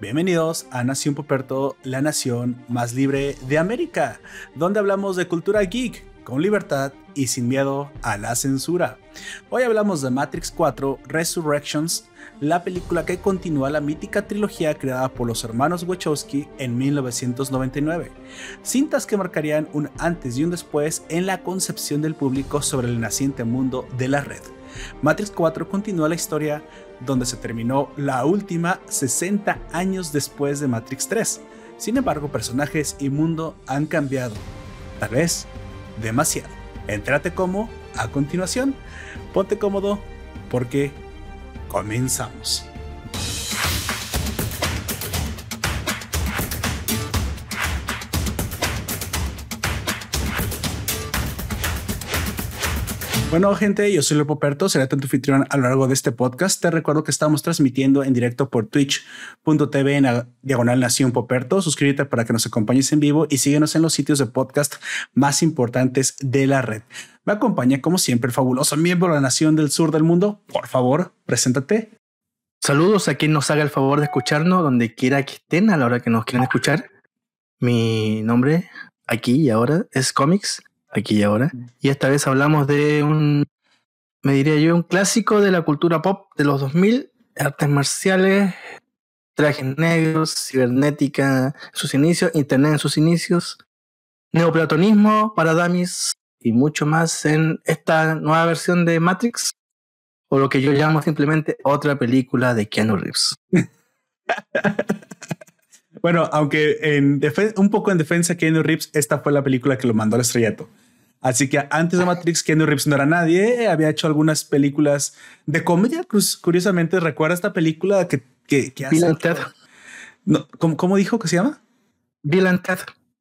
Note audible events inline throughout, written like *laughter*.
Bienvenidos a Nación Poperto, la nación más libre de América, donde hablamos de cultura geek con libertad y sin miedo a la censura. Hoy hablamos de Matrix 4 Resurrections, la película que continúa la mítica trilogía creada por los hermanos Wachowski en 1999, cintas que marcarían un antes y un después en la concepción del público sobre el naciente mundo de la red. Matrix 4 continúa la historia donde se terminó la última 60 años después de Matrix 3. Sin embargo, personajes y mundo han cambiado. Tal vez demasiado. Entrate como a continuación. Ponte cómodo porque comenzamos. Bueno, gente, yo soy Lepo Perto, seré tu anfitrión a lo largo de este podcast. Te recuerdo que estamos transmitiendo en directo por twitch.tv en diagonal Nación Poperto. Suscríbete para que nos acompañes en vivo y síguenos en los sitios de podcast más importantes de la red. Me acompaña, como siempre, el fabuloso miembro de la Nación del Sur del Mundo. Por favor, preséntate. Saludos a quien nos haga el favor de escucharnos donde quiera que estén a la hora que nos quieran escuchar. Mi nombre aquí y ahora es Comics aquí y ahora. Y esta vez hablamos de un, me diría yo, un clásico de la cultura pop de los 2000, artes marciales, trajes negros, cibernética en sus inicios, internet en sus inicios, neoplatonismo para dummies y mucho más en esta nueva versión de Matrix, o lo que yo llamo simplemente otra película de Keanu Reeves. *laughs* bueno, aunque en un poco en defensa de Keanu Reeves, esta fue la película que lo mandó al estrellato. Así que antes de Matrix, Keanu Reeves no era nadie. Había hecho algunas películas de comedia. Curiosamente, recuerda esta película que, que, que hace. No, ¿cómo, dijo que se llama? Bill.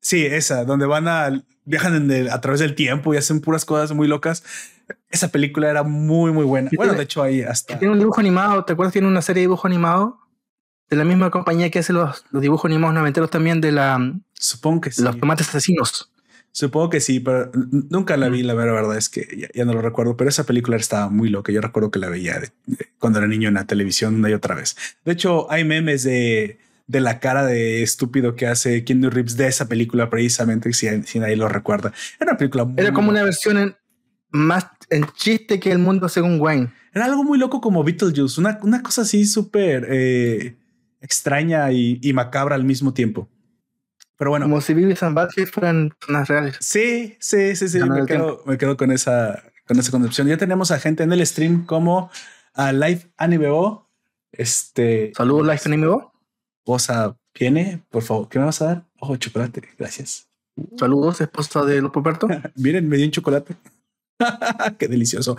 Sí, esa, donde van a viajan a través del tiempo y hacen puras cosas muy locas. Esa película era muy, muy buena. Bueno, de hecho, ahí hasta. Tiene un dibujo animado. ¿Te acuerdas? Tiene una serie de dibujo animado de la misma compañía que hace los, los dibujos animados noventeros también de la. Supongo que sí. Los tomates asesinos. Supongo que sí, pero nunca la vi, la verdad es que ya, no lo recuerdo, pero esa película estaba muy loca. Yo recuerdo que la veía cuando era niño en la televisión una y otra vez. De hecho, hay memes de, de la cara de estúpido que hace Keanu Reeves de esa película precisamente, si, si nadie lo recuerda. Era una película muy Era como una versión más en chiste que el mundo según Wayne. Era algo muy loco como Beetlejuice, una, una cosa así súper eh, extraña y, y macabra al mismo tiempo. Pero bueno. Como si Vivi and fueran personas reales. Sí, sí, sí, sí. Me quedo, me quedo, con esa, con esa concepción. Ya tenemos a gente en el stream como a Live AnimeO. Este. Saludos, Live AnimeO. Osa viene, por favor. ¿Qué me vas a dar? Ojo, chocolate. Gracias. Saludos, esposa de Lopo Perto. *laughs* Miren, me dio un chocolate. *laughs* Qué delicioso.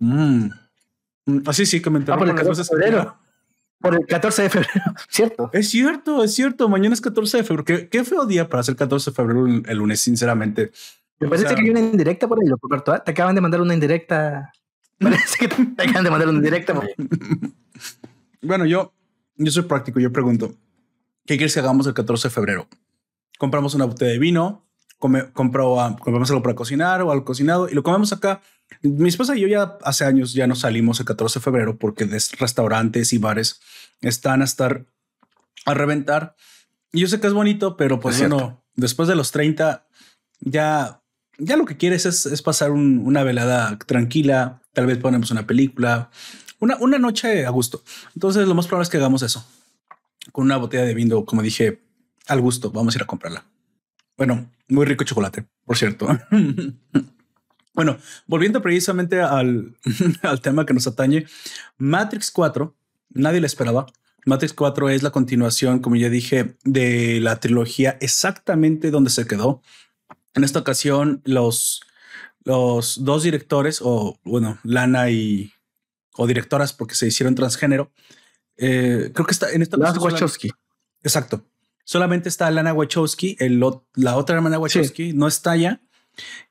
Mm. mm. Así sí, comentaron. Ah, por el febrero. Por el 14 de febrero, *laughs* ¿cierto? Es cierto, es cierto. Mañana es 14 de febrero. Qué, qué feo día para hacer 14 de febrero el, lunes, sinceramente. Me parece que hay una indirecta por ahí, Roberto. ¿eh? Te acaban de mandar una indirecta. *laughs* Parece que te acaban de mandar una indirecta. *laughs* bueno, yo, yo soy práctico. Yo pregunto, ¿qué quieres que hagamos el 14 de febrero? Compramos una botella de vino, come, compro, compramos algo para cocinar o algo cocinado y lo comemos acá. Mi esposa y yo ya hace años ya no salimos el 14 de febrero porque restaurantes y bares están a estar a reventar. Y yo sé que es bonito, pero pues bueno, después de los 30 ya, ya lo que quieres es, pasar una velada tranquila. Tal vez ponemos una película, una, una noche a gusto. Entonces lo más probable es que hagamos eso con una botella de vino, como dije, al gusto. Vamos a ir a comprarla. Bueno, muy rico chocolate, por cierto. *laughs* Bueno, volviendo precisamente al, *laughs* al, tema que nos atañe, Matrix 4, nadie la esperaba. Matrix 4 es la continuación, como ya dije, de la trilogía exactamente donde se quedó. En esta ocasión, los, los dos directores, o bueno, Lana y o directoras, porque se hicieron transgénero. Eh, creo que está en esta Lana Wachowski. Exacto. Solamente está Lana Wachowski, el, la otra hermana Wachowski no está ya.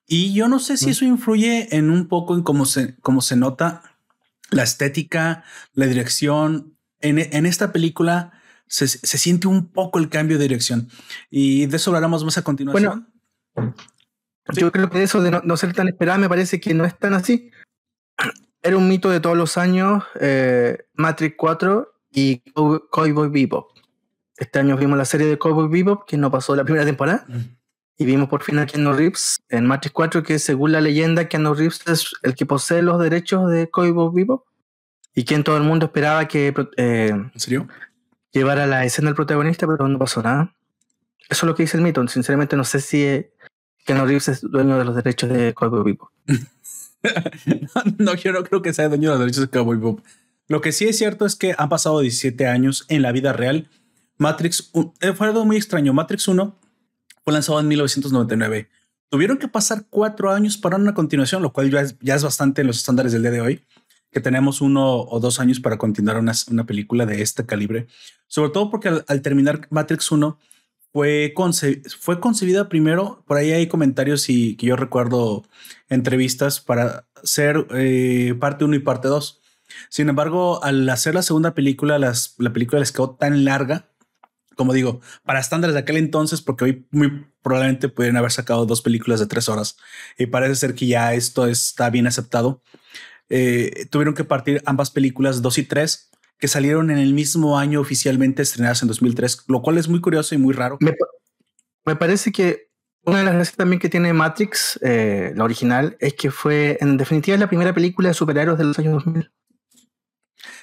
Y yo no sé si eso influye en un poco en cómo se, cómo se nota la estética, la dirección. En, en esta película se, se, siente un poco el cambio de dirección y de eso hablaremos más a continuación. Bueno, yo creo que eso de no, ser tan esperada me parece que no es tan así. Era un mito de todos los años, eh, Matrix 4, y Cowboy Bebop. Este año vimos la serie de Cowboy Bebop, que no pasó la primera temporada. Y vimos por fin a Keanu Reeves en Matrix 4, que según la leyenda, Keanu Reeves es el que posee los derechos de Cowboy Bebop. Y quien todo el mundo esperaba que eh, ¿En serio? llevara la escena del protagonista, pero no pasó nada. Eso es lo que dice el mito. Sinceramente no sé si eh, Keanu Reeves es dueño de los derechos de Cowboy Bebop. *laughs* no, yo no creo que sea dueño de los derechos de Cowboy Bebop. Lo que sí es cierto es que han pasado 17 años en la vida real. Matrix eh, fue algo muy extraño. Matrix 1 fue lanzado en 1999. Tuvieron que pasar cuatro años para una continuación, lo cual ya es, bastante en los estándares del día de hoy, que tenemos uno o dos años para continuar una, película de este calibre. Sobre todo porque al, terminar Matrix 1 fue, fue concebida primero, por ahí hay comentarios y que yo recuerdo entrevistas para ser eh, parte 1 y parte 2. Sin embargo, al hacer la segunda película, la película les quedó tan larga como digo, para estándares de aquel entonces, porque hoy muy probablemente pueden haber sacado dos películas de tres horas y parece ser que ya esto está bien aceptado. Eh, tuvieron que partir ambas películas, dos y tres, que salieron en el mismo año oficialmente estrenadas en 2003, lo cual es muy curioso y muy raro. Me, me parece que una de las gracias también que tiene Matrix, eh, la original, es que fue en definitiva la primera película de superhéroes de los años 2000.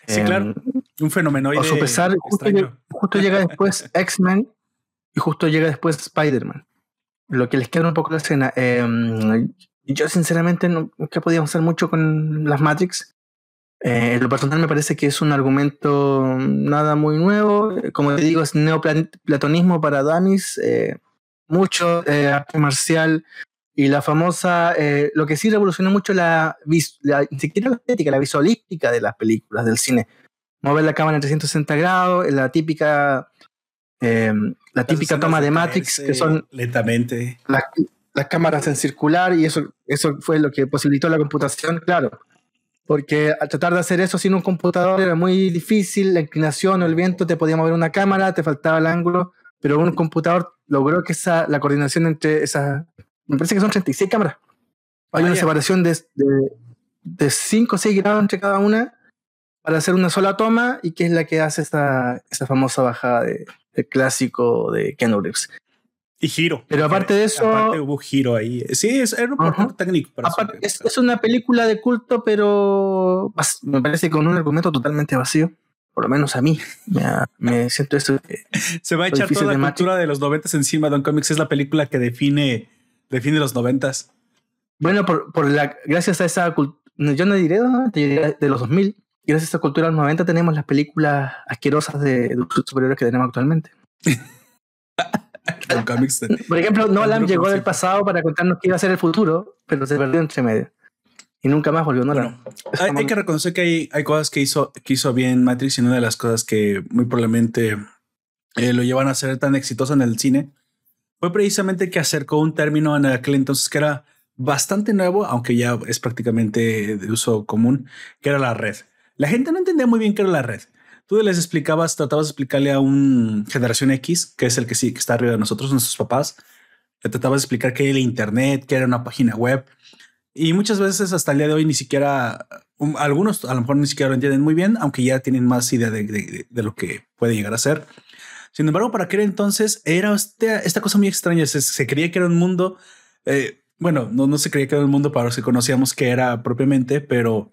Sí, claro. Un fenómeno. A su pesar, justo, justo, llega después *laughs* X-Men y justo llega después Spider-Man. Lo que les queda un poco la escena. Eh, yo, sinceramente, nunca podíamos hacer mucho con las Matrix. Eh, en lo personal, me parece que es un argumento nada muy nuevo. Como te digo, es neoplatonismo para Damis. Eh, mucho eh, arte marcial, y la famosa, eh, lo que sí revolucionó mucho la, la, ni siquiera la estética, la visualística de las películas del cine. Mover la cámara en 360 grados, la típica, eh, la típica toma de Matrix, que son lentamente las, las, cámaras en circular, y eso, eso fue lo que posibilitó la computación, claro. Porque al tratar de hacer eso sin un computador era muy difícil, la inclinación o el viento te podía mover una cámara, te faltaba el ángulo, pero un computador logró que esa, la coordinación entre esas me parece que son 36 cámaras. Hay una separación de, de, 5 o 6 grados entre cada una para hacer una sola toma y que es la que hace esta, esa famosa bajada de, clásico de Ken Reeves. Y giro. Pero aparte de eso. Aparte hubo giro ahí. Sí, es, un técnico. Para es, es, una película de culto, pero me parece con un argumento totalmente vacío. Por lo menos a mí. Me, siento eso. Se va a echar toda la cultura de los 90 encima. Don Comics es la película que define de los noventas. Bueno, por, por, la, gracias a esa cultura, yo no diré de los 2000, gracias a esa cultura de los 90 tenemos las películas asquerosas de, superiores que tenemos actualmente. *laughs* por ejemplo, Nolan llegó del pasado para contarnos qué iba a ser el futuro, pero se perdió entre medio. Y nunca más volvió Nolan. hay, hay, que reconocer que hay, hay cosas que hizo, que hizo bien Matrix y una de las cosas que muy probablemente eh, lo llevan a ser tan exitoso en el cine fue precisamente que acercó un término en aquel entonces que era bastante nuevo, aunque ya es prácticamente de uso común, que era la red. La gente no entendía muy bien qué era la red. Tú les explicabas, tratabas de explicarle a un generación X, que es el que sí, que está arriba de nosotros, nuestros papás, le tratabas de explicar qué era el Internet, qué era una página web. Y muchas veces hasta el día de hoy ni siquiera, algunos a lo mejor ni siquiera lo entienden muy bien, aunque ya tienen más idea de, de, de lo que puede llegar a ser. Sin embargo, para aquel entonces era esta, esta cosa muy extraña. Se, creía que era un mundo, eh, bueno, no, no se creía que era un mundo para los que conocíamos que era propiamente, pero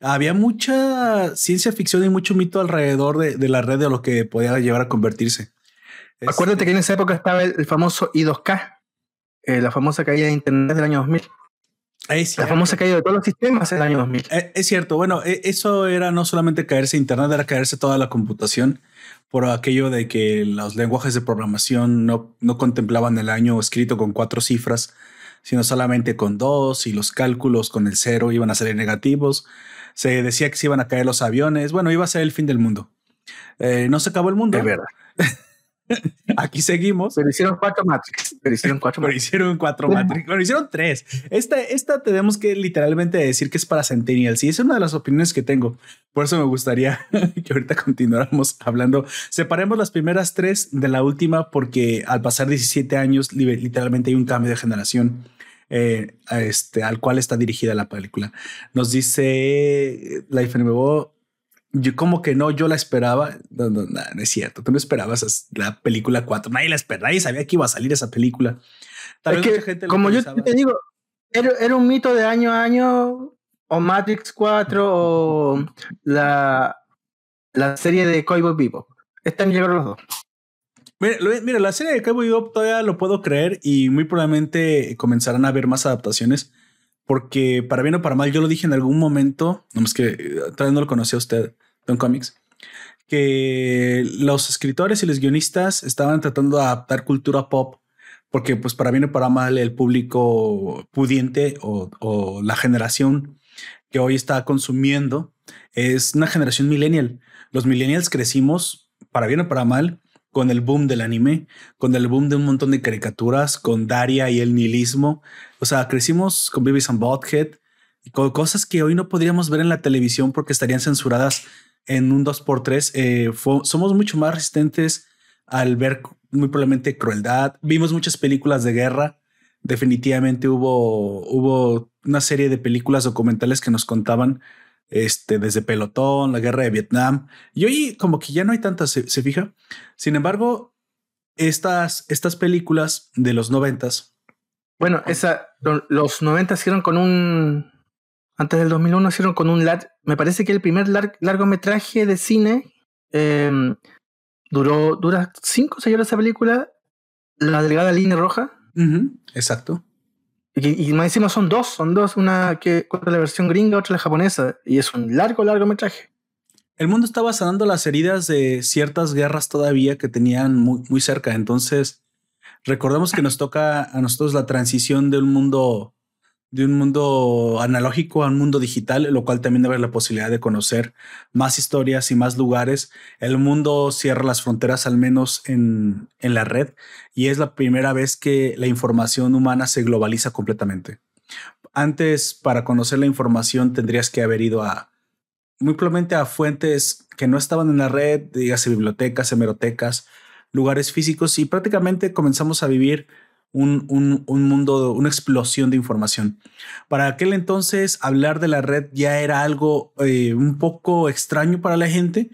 había mucha ciencia ficción y mucho mito alrededor de, la red de lo que podía llevar a convertirse. Acuérdate que en esa época estaba el, famoso I2K, eh, la famosa caída de Internet del año 2000. la famosa caída de todos los sistemas en el año 2000. Eh, es cierto. Bueno, eso era no solamente caerse Internet, era caerse toda la computación por aquello de que los lenguajes de programación no, no contemplaban el año escrito con cuatro cifras, sino solamente con dos y los cálculos con el cero iban a ser negativos. Se decía que se iban a caer los aviones. Bueno, iba a ser el fin del mundo. Eh, no se acabó el mundo. De verdad. *laughs* Aquí seguimos. Pero hicieron cuatro Matrix. Pero hicieron cuatro Pero hicieron cuatro Matrix. Pero hicieron tres. Esta, esta tenemos que literalmente decir que es para Centennials. Y es una de las opiniones que tengo. Por eso me gustaría *laughs* que ahorita continuáramos hablando. Separemos las primeras tres de la última porque al pasar 17 años literalmente hay un cambio de generación. Eh, este, al cual está dirigida la película. Nos dice Life Nuevo yo como que no, yo la esperaba. No, no, no, es cierto. Tú no esperabas la película 4. Nadie la esperaba. Nadie sabía que iba a salir esa película. Tal vez mucha gente como yo te digo, era, era, un mito de año a año, o Matrix 4, o la, la serie de Cowboy Bebop. Están llegando los dos. Mira, mira, la serie de Cowboy Bebop todavía lo puedo creer y muy probablemente comenzarán a haber más adaptaciones porque para bien o para mal, yo lo dije en algún momento, no es que eh, todavía no lo conocía usted, Don Comics, que los escritores y los guionistas estaban tratando de adaptar cultura pop, porque pues para bien o para mal el público pudiente o, la generación que hoy está consumiendo es una generación millennial. Los millennials crecimos, para bien o para mal, con el boom del anime, con el boom de un montón de caricaturas, con Daria y el nihilismo. O sea, crecimos con Babies and Bothead con cosas que hoy no podríamos ver en la televisión porque estarían censuradas en un 2x3. Eh, somos mucho más resistentes al ver muy probablemente crueldad. Vimos muchas películas de guerra. Definitivamente hubo, hubo una serie de películas documentales que nos contaban este, desde Pelotón, la guerra de Vietnam. Y hoy como que ya no hay tantas, se, fija. Sin embargo, estas, estas películas de los noventas. Bueno, esa, los noventas hicieron con un, antes del 2001 hicieron con un, lar, me parece que el primer largometraje de cine em, duró, dura cinco o seis horas esa película, La Delgada Línea Roja. exacto. Y, más encima son dos, son dos, una que otra la versión gringa, otra la japonesa, y es un largo largometraje. El mundo estaba sanando las heridas de ciertas guerras todavía que tenían muy, muy cerca. Entonces, recordemos que nos toca a nosotros la transición de un mundo de un mundo analógico a un mundo digital, lo cual también debe la posibilidad de conocer más historias y más lugares. El mundo cierra las fronteras, al menos en, en la red, y es la primera vez que la información humana se globaliza completamente. Antes, para conocer la información, tendrías que haber ido a muy probablemente a fuentes que no estaban en la red, dígase bibliotecas, hemerotecas, lugares físicos, y prácticamente comenzamos a vivir un, un, un, mundo, una explosión de información. Para aquel entonces, hablar de la red ya era algo eh, un poco extraño para la gente.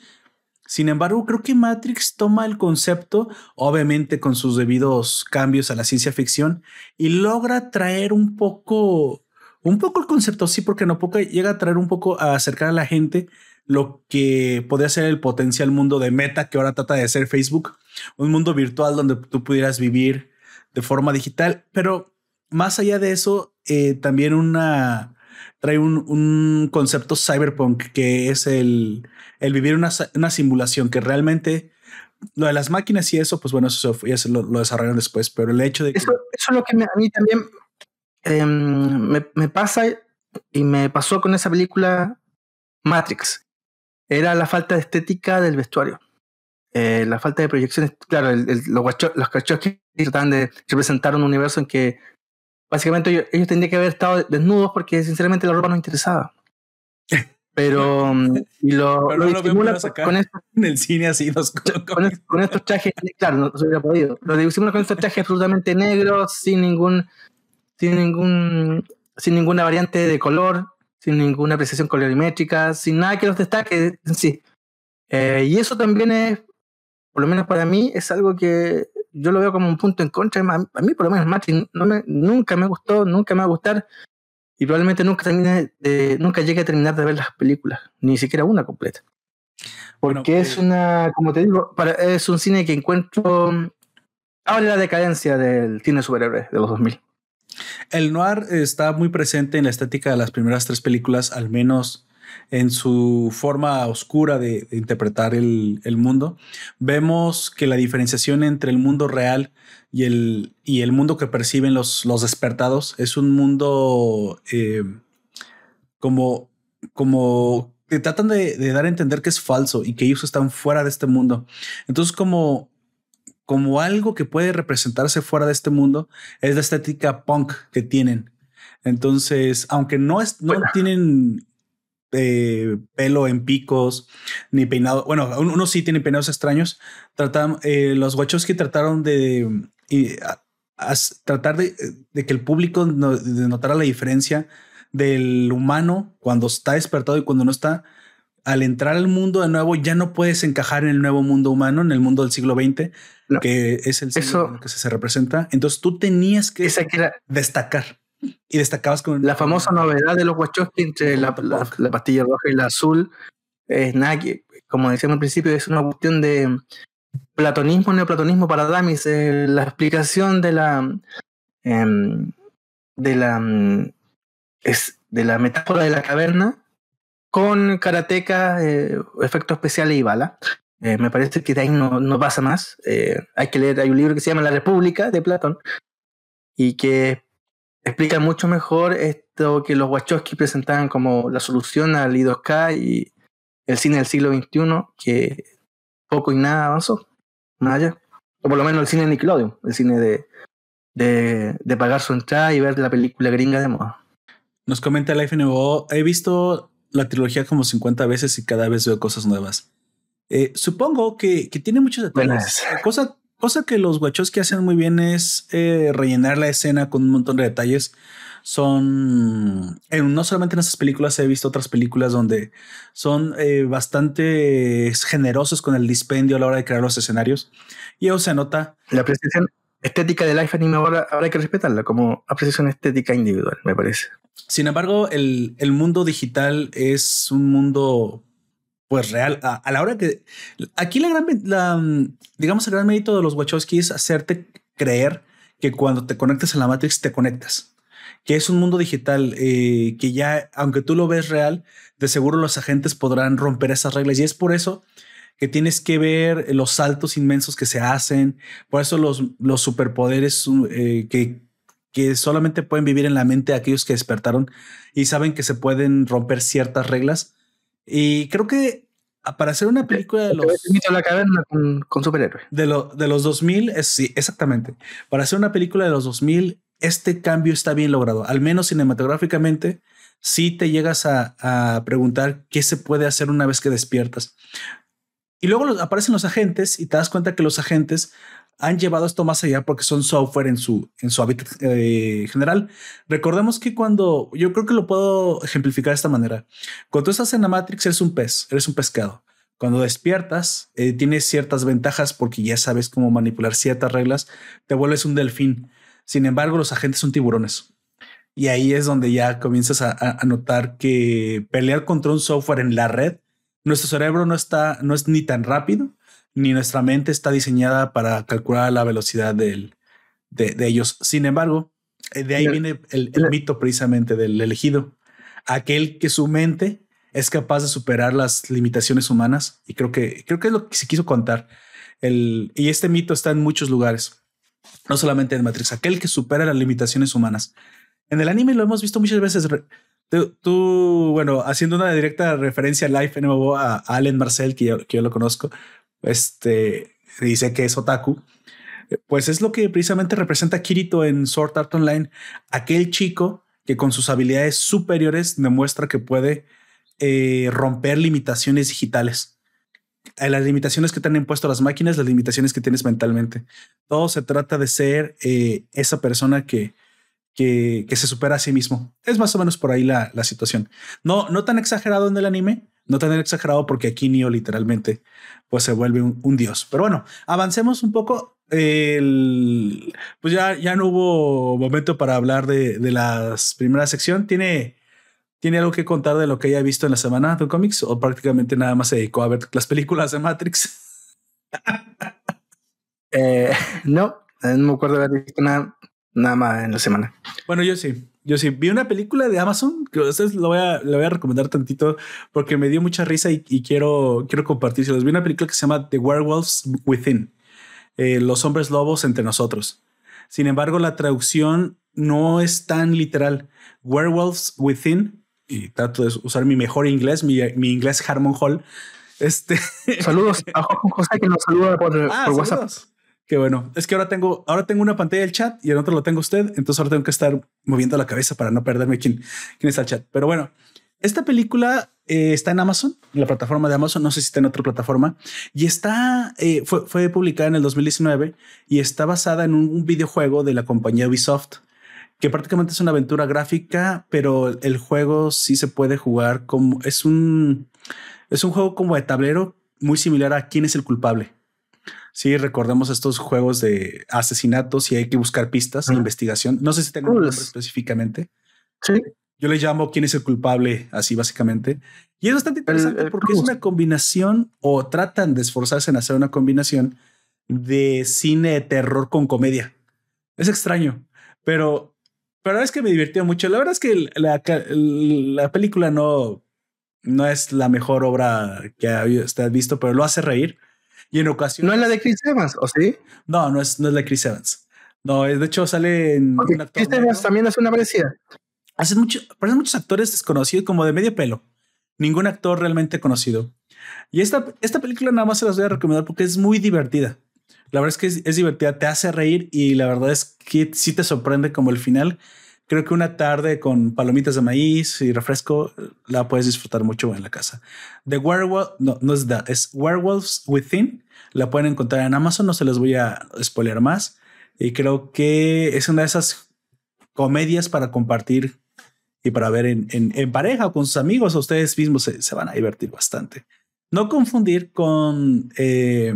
Sin embargo, creo que Matrix toma el concepto, obviamente con sus debidos cambios a la ciencia ficción, y logra traer un poco, un poco el concepto, sí, porque no poco llega a traer un poco a acercar a la gente lo que podría ser el potencial mundo de Meta, que ahora trata de ser Facebook, un mundo virtual donde tú pudieras vivir de forma digital, pero más allá de eso, eh, también una trae un, concepto cyberpunk que es el, el vivir una, una, simulación que realmente lo de las máquinas y eso, pues bueno, eso, lo, lo desarrollaron después, pero el hecho de que... Eso, eso es lo que a mí también em, me, me, pasa y me pasó con esa película Matrix. Era la falta de estética del vestuario. Eh, la falta de proyecciones, claro, los, cachos que trataban de representar un universo en que básicamente ellos, tendrían que haber estado desnudos porque sinceramente la ropa no interesaba. *laughs* Pero mm, y lo, lo, disimula con esto, en el cine así con, estos trajes, claro, no, se hubiera podido. Lo disimula con estos trajes absolutamente negros, sin ningún, sin ningún, sin ninguna variante de color, sin ninguna apreciación colorimétrica, sin nada que los destaque en sí. Eh, y eso también es por lo menos para mí, es algo que yo lo veo como un punto en contra. A mí, por lo menos, no me, nunca me gustó, nunca me va a gustar. Y probablemente nunca, termine de, nunca llegue a terminar de ver las películas, ni siquiera una completa. Porque es eh, una, como te digo, para, es un cine que encuentro. Habla de la decadencia del cine superhéroe de los 2000. El noir está muy presente en la estética de las primeras tres películas, al menos en su forma oscura de, interpretar el, mundo, vemos que la diferenciación entre el mundo real y el, y el mundo que perciben los, los despertados es un mundo eh, como, como que tratan de, dar a entender que es falso y que ellos están fuera de este mundo. Entonces, como, como algo que puede representarse fuera de este mundo, es la estética punk que tienen. Entonces, aunque no, es, no tienen eh, pelo en picos, ni peinado. Bueno, uno sí tiene peinados extraños. Tratan, eh, los Wachowski trataron de tratar de, que el público notara la diferencia del humano cuando está despertado y cuando no está. al entrar al mundo de nuevo ya no puedes encajar en el nuevo mundo humano, en el mundo del siglo XX, que es el siglo que se, representa. Entonces tú tenías que, destacar y destacabas con la famosa novedad de los Wachowski entre la, pastilla roja y la azul. Es nada que, como decíamos al principio, es una cuestión de platonismo, neoplatonismo para Damis, eh, la explicación de la em, de la es de la metáfora de la caverna con karateka, eh, efectos especiales y bala. Eh, me parece que de ahí no, no pasa más. Eh, hay que leer, hay un libro que se llama La República de Platón y que explica mucho mejor esto que los Wachowski presentaban como la solución al I2K y el cine del siglo XXI, que poco y nada avanzó, más allá. O por lo menos el cine de Nickelodeon, el cine de, de, de pagar su entrada y ver la película gringa de moda. Nos comenta Life NWO, he visto la trilogía como 50 veces y cada vez veo cosas nuevas. Eh, supongo que, que, tiene muchos detalles. Cosa, cosa que los que hacen muy bien es eh, rellenar la escena con un montón de detalles. Son no solamente en esas películas, he visto otras películas donde son eh, bastante generosos con el dispendio a la hora de crear los escenarios. Y eso se nota. La apreciación estética de Life Anime ahora, ahora hay que respetarla como apreciación estética individual, me parece. Sin embargo, el, el mundo digital es un mundo pues real. A, la hora que aquí la gran, digamos, el gran mérito de los Wachowski es hacerte creer que cuando te conectas a la Matrix te conectas, que es un mundo digital eh, que ya, aunque tú lo ves real, de seguro los agentes podrán romper esas reglas y es por eso que tienes que ver los saltos inmensos que se hacen, por eso los, los superpoderes eh, que que solamente pueden vivir en la mente de aquellos que despertaron y saben que se pueden romper ciertas reglas. Y creo que para hacer una película de los... la caverna con, con superhéroes. De, lo, de los 2000, es, sí, exactamente. Para hacer una película de los 2000, este cambio está bien logrado. Al menos cinematográficamente, sí te llegas a, a preguntar qué se puede hacer una vez que despiertas. Y luego aparecen los agentes y te das cuenta que los agentes han llevado esto más allá porque son software en su, en su hábitat eh, general. Recordemos que cuando yo creo que lo puedo ejemplificar de esta manera. Cuando tú estás en la Matrix, eres un pez, eres un pescado. Cuando despiertas, eh, tienes ciertas ventajas porque ya sabes cómo manipular ciertas reglas, te vuelves un delfín. Sin embargo, los agentes son tiburones. Y ahí es donde ya comienzas a, a notar que pelear contra un software en la red, nuestro cerebro no está, no es ni tan rápido, ni nuestra mente está diseñada para calcular la velocidad de, ellos. Sin embargo, eh, de ahí viene el, mito precisamente del elegido, aquel que su mente es capaz de superar las limitaciones humanas. Y creo que, creo que es lo que se quiso contar. El, y este mito está en muchos lugares, no solamente en Matrix, aquel que supera las limitaciones humanas. En el anime lo hemos visto muchas veces. Tú, bueno, haciendo una directa referencia live en a, Allen Marcel, que yo, que yo lo conozco, este, dice que es otaku, pues es lo que precisamente representa Kirito en Sword Art Online, aquel chico que con sus habilidades superiores demuestra que puede eh, romper limitaciones digitales. Eh, las limitaciones que te han impuesto las máquinas, las limitaciones que tienes mentalmente. Todo se trata de ser eh, esa persona que, que, se supera a sí mismo. Es más o menos por ahí la, la situación. No, no tan exagerado en el anime, no tan exagerado porque aquí Neo literalmente pues se vuelve un, dios. Pero bueno, avancemos un poco. El, pues ya, ya no hubo momento para hablar de, de la primera sección. ¿Tiene, ¿Tiene algo que contar de lo que haya visto en la semana de cómics o prácticamente nada más se dedicó a ver las películas de Matrix? *laughs* eh, no, no me acuerdo de haber visto nada, nada más en la semana. Bueno, yo sí. Yo sí vi una película de Amazon que ustedes lo voy a, voy a recomendar tantito porque me dio mucha risa y, quiero, quiero compartirse. Vi una película que se llama The Werewolves Within, eh, Los hombres lobos entre nosotros. Sin embargo, la traducción no es tan literal. Werewolves Within, y trato de usar mi mejor inglés, mi, mi inglés Harmon Hall. Este. *laughs* Saludos a José que nos saluda por, ah, por WhatsApp. Qué bueno. Es que ahora tengo, ahora tengo una pantalla del chat y el otro lo tengo usted. Entonces ahora tengo que estar moviendo la cabeza para no perderme quién, quién está el chat. Pero bueno, esta película eh, está en Amazon, en la plataforma de Amazon. No sé si está en otra plataforma y está, eh, fue, fue, publicada en el 2019 y está basada en un, videojuego de la compañía Ubisoft que prácticamente es una aventura gráfica, pero el juego sí se puede jugar como es un Es un juego como de tablero muy similar a quién es el culpable. Sí, recordemos estos juegos de asesinatos y hay que buscar pistas, e investigación. No sé si tengo un nombre específicamente. Sí. Yo le llamo quién es el culpable, así básicamente. Y es bastante interesante porque es una combinación o tratan de esforzarse en hacer una combinación de cine de terror con comedia. Es extraño, pero, pero es que me divirtió mucho. La verdad es que la, la película no, no es la mejor obra que usted visto, pero lo hace reír. Y en ocasiones. ¿No es la de Chris Evans, o sí? No, no es, no es la de Chris Evans. No, de hecho sale en actor. Chris Evans también hace una parecida. Hacen mucho, muchos actores desconocidos, como de medio pelo. Ningún actor realmente conocido. Y esta, esta película nada más se las voy a recomendar porque es muy divertida. La verdad es que es, es divertida, te hace reír y la verdad es que sí te sorprende como el final creo que una tarde con palomitas de maíz y refresco la puedes disfrutar mucho en la casa. The Werewolf, no, no es that, es Werewolves Within. La pueden encontrar en Amazon, no se les voy a spoiler más. Y creo que es una de esas comedias para compartir y para ver en, en, pareja o con sus amigos o ustedes mismos se, van a divertir bastante. No confundir con, eh,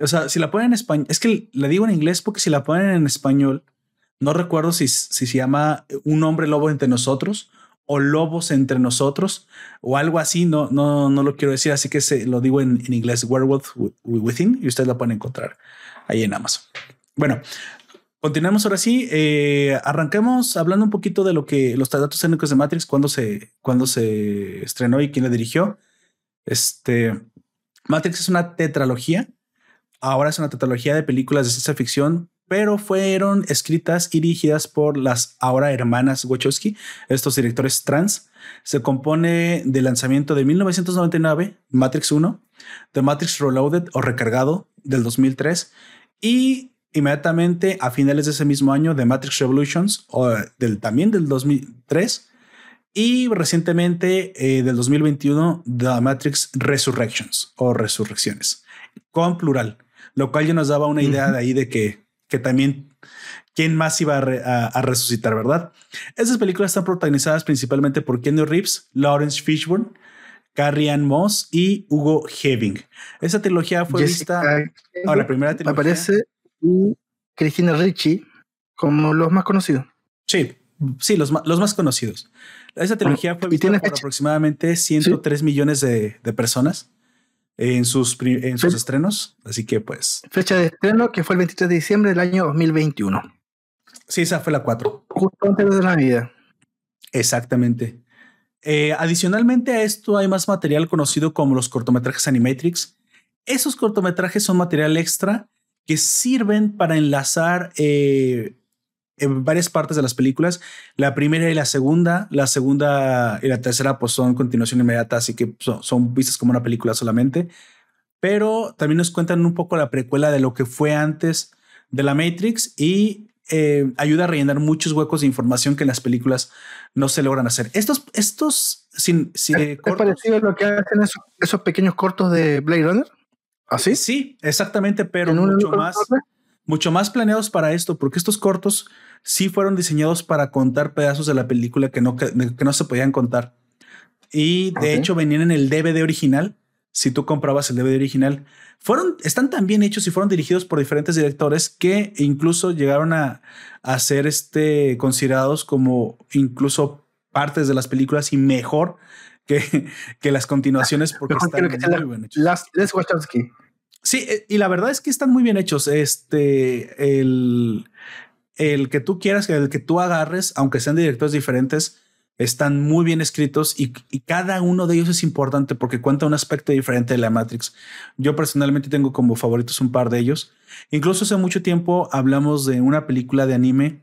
o sea, si la ponen en español, es que la digo en inglés porque si la ponen en español, no recuerdo si, si se llama Un hombre lobo entre nosotros o Lobos entre nosotros o algo así. No, no, no lo quiero decir, así que se, lo digo en, inglés Werewolf Within y ustedes lo pueden encontrar ahí en Amazon. Bueno, continuemos ahora sí. Eh, arranquemos hablando un poquito de lo que los datos técnicos de Matrix, cuando se, cuando se estrenó y quién la dirigió. Este Matrix es una tetralogía. Ahora es una tetralogía de películas de ciencia ficción pero fueron escritas y dirigidas por las ahora hermanas Wachowski, estos directores trans. Se compone del lanzamiento de 1999, Matrix 1, The Matrix Reloaded o Recargado del 2003 y inmediatamente a finales de ese mismo año The Matrix Revolutions o del, también del 2003 y recientemente eh, del 2021 The Matrix Resurrections o Resurrecciones con plural, lo cual ya nos daba una idea de ahí de que que también quién más iba a, resucitar, ¿verdad? Estas películas están protagonizadas principalmente por Keanu Reeves, Lawrence Fishburne, Carrie Ann Moss y Hugo Heving. Esa trilogía fue vista. a la primera trilogía. Aparece Cristina Ricci como los más conocidos. Sí, sí, los, los más conocidos. Esa trilogía fue vista por aproximadamente 103 millones de, de personas en sus, en sus estrenos. Así que pues. Fecha de estreno que fue el 23 de diciembre del año 2021. Sí, esa fue la 4. Justo antes de la vida. Exactamente. Eh, adicionalmente a esto hay más material conocido como los cortometrajes Animatrix. Esos cortometrajes son material extra que sirven para enlazar eh, en varias partes de las películas. La primera y la segunda, la segunda y la tercera pues son continuación inmediata, así que son, vistas como una película solamente. Pero también nos cuentan un poco la precuela de lo que fue antes de la Matrix y eh, ayuda a rellenar muchos huecos de información que en las películas no se logran hacer. Estos, estos, sin, ¿Es, parecido a lo que hacen esos, pequeños cortos de Blade Runner? ¿Así? Sí, exactamente, pero mucho más, mucho más planeados para esto, porque estos cortos sí fueron diseñados para contar pedazos de la película que no, que, no se podían contar. Y de hecho venían en el DVD original. Si tú comprabas el DVD original, fueron, están tan bien hechos y fueron dirigidos por diferentes directores que incluso llegaron a, a ser este, considerados como incluso partes de las películas y mejor que, que las continuaciones porque están muy bien hechos. Las, Sí, eh, y la verdad es que están muy bien hechos. Este, el, el que tú quieras, el que tú agarres, aunque sean directores diferentes, están muy bien escritos y, cada uno de ellos es importante porque cuenta un aspecto diferente de la Matrix. Yo personalmente tengo como favoritos un par de ellos. Incluso hace mucho tiempo hablamos de una película de anime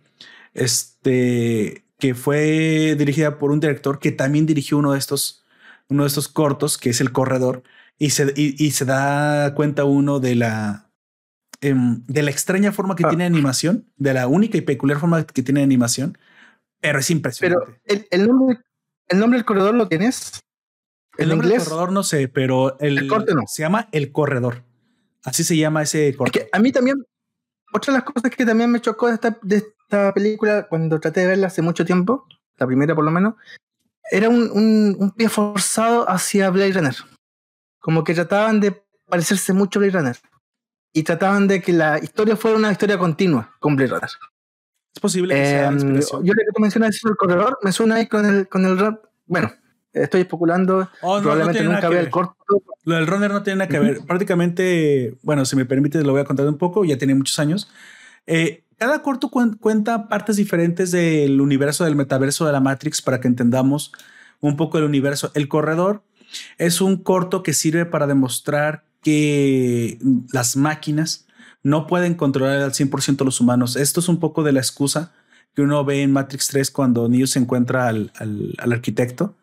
este, que fue dirigida por un director que también dirigió uno de estos, uno de estos cortos, que es El Corredor, y se, y se da cuenta uno de la, Em, de la extraña forma que ah. tiene animación, de la única y peculiar forma que tiene animación, pero es impresionante. Pero el, nombre, el nombre del corredor lo tienes. El nombre del corredor no sé, pero el, corte no. se llama El Corredor. Así se llama ese corte. a mí también, otra de las cosas que también me chocó de esta, de esta película cuando traté de verla hace mucho tiempo, la primera por lo menos, era un, un, un pie forzado hacia Blade Runner. como que trataban de parecerse mucho a Blade Runner. Y trataban de que la historia fuera una historia continua con Blade Runner. Es posible que sea inspiración. yo le que tú mencionas del corredor, me suena ahí con el, con el rap. Bueno, estoy especulando. Oh, no, no probablemente nada nunca vea el corto. Lo del runner no tiene nada que ver. Prácticamente, bueno, si me permite, lo voy a contar un poco. Ya tiene muchos años. Eh, cada corto cuen- cuenta partes diferentes del universo del metaverso de la Matrix para que entendamos un poco el universo. El corredor es un corto que sirve para demostrar que las máquinas no pueden controlar al 100% a los humanos. Esto es un poco de la excusa que uno ve en Matrix 3 cuando Neo se encuentra al, al- al arquitecto.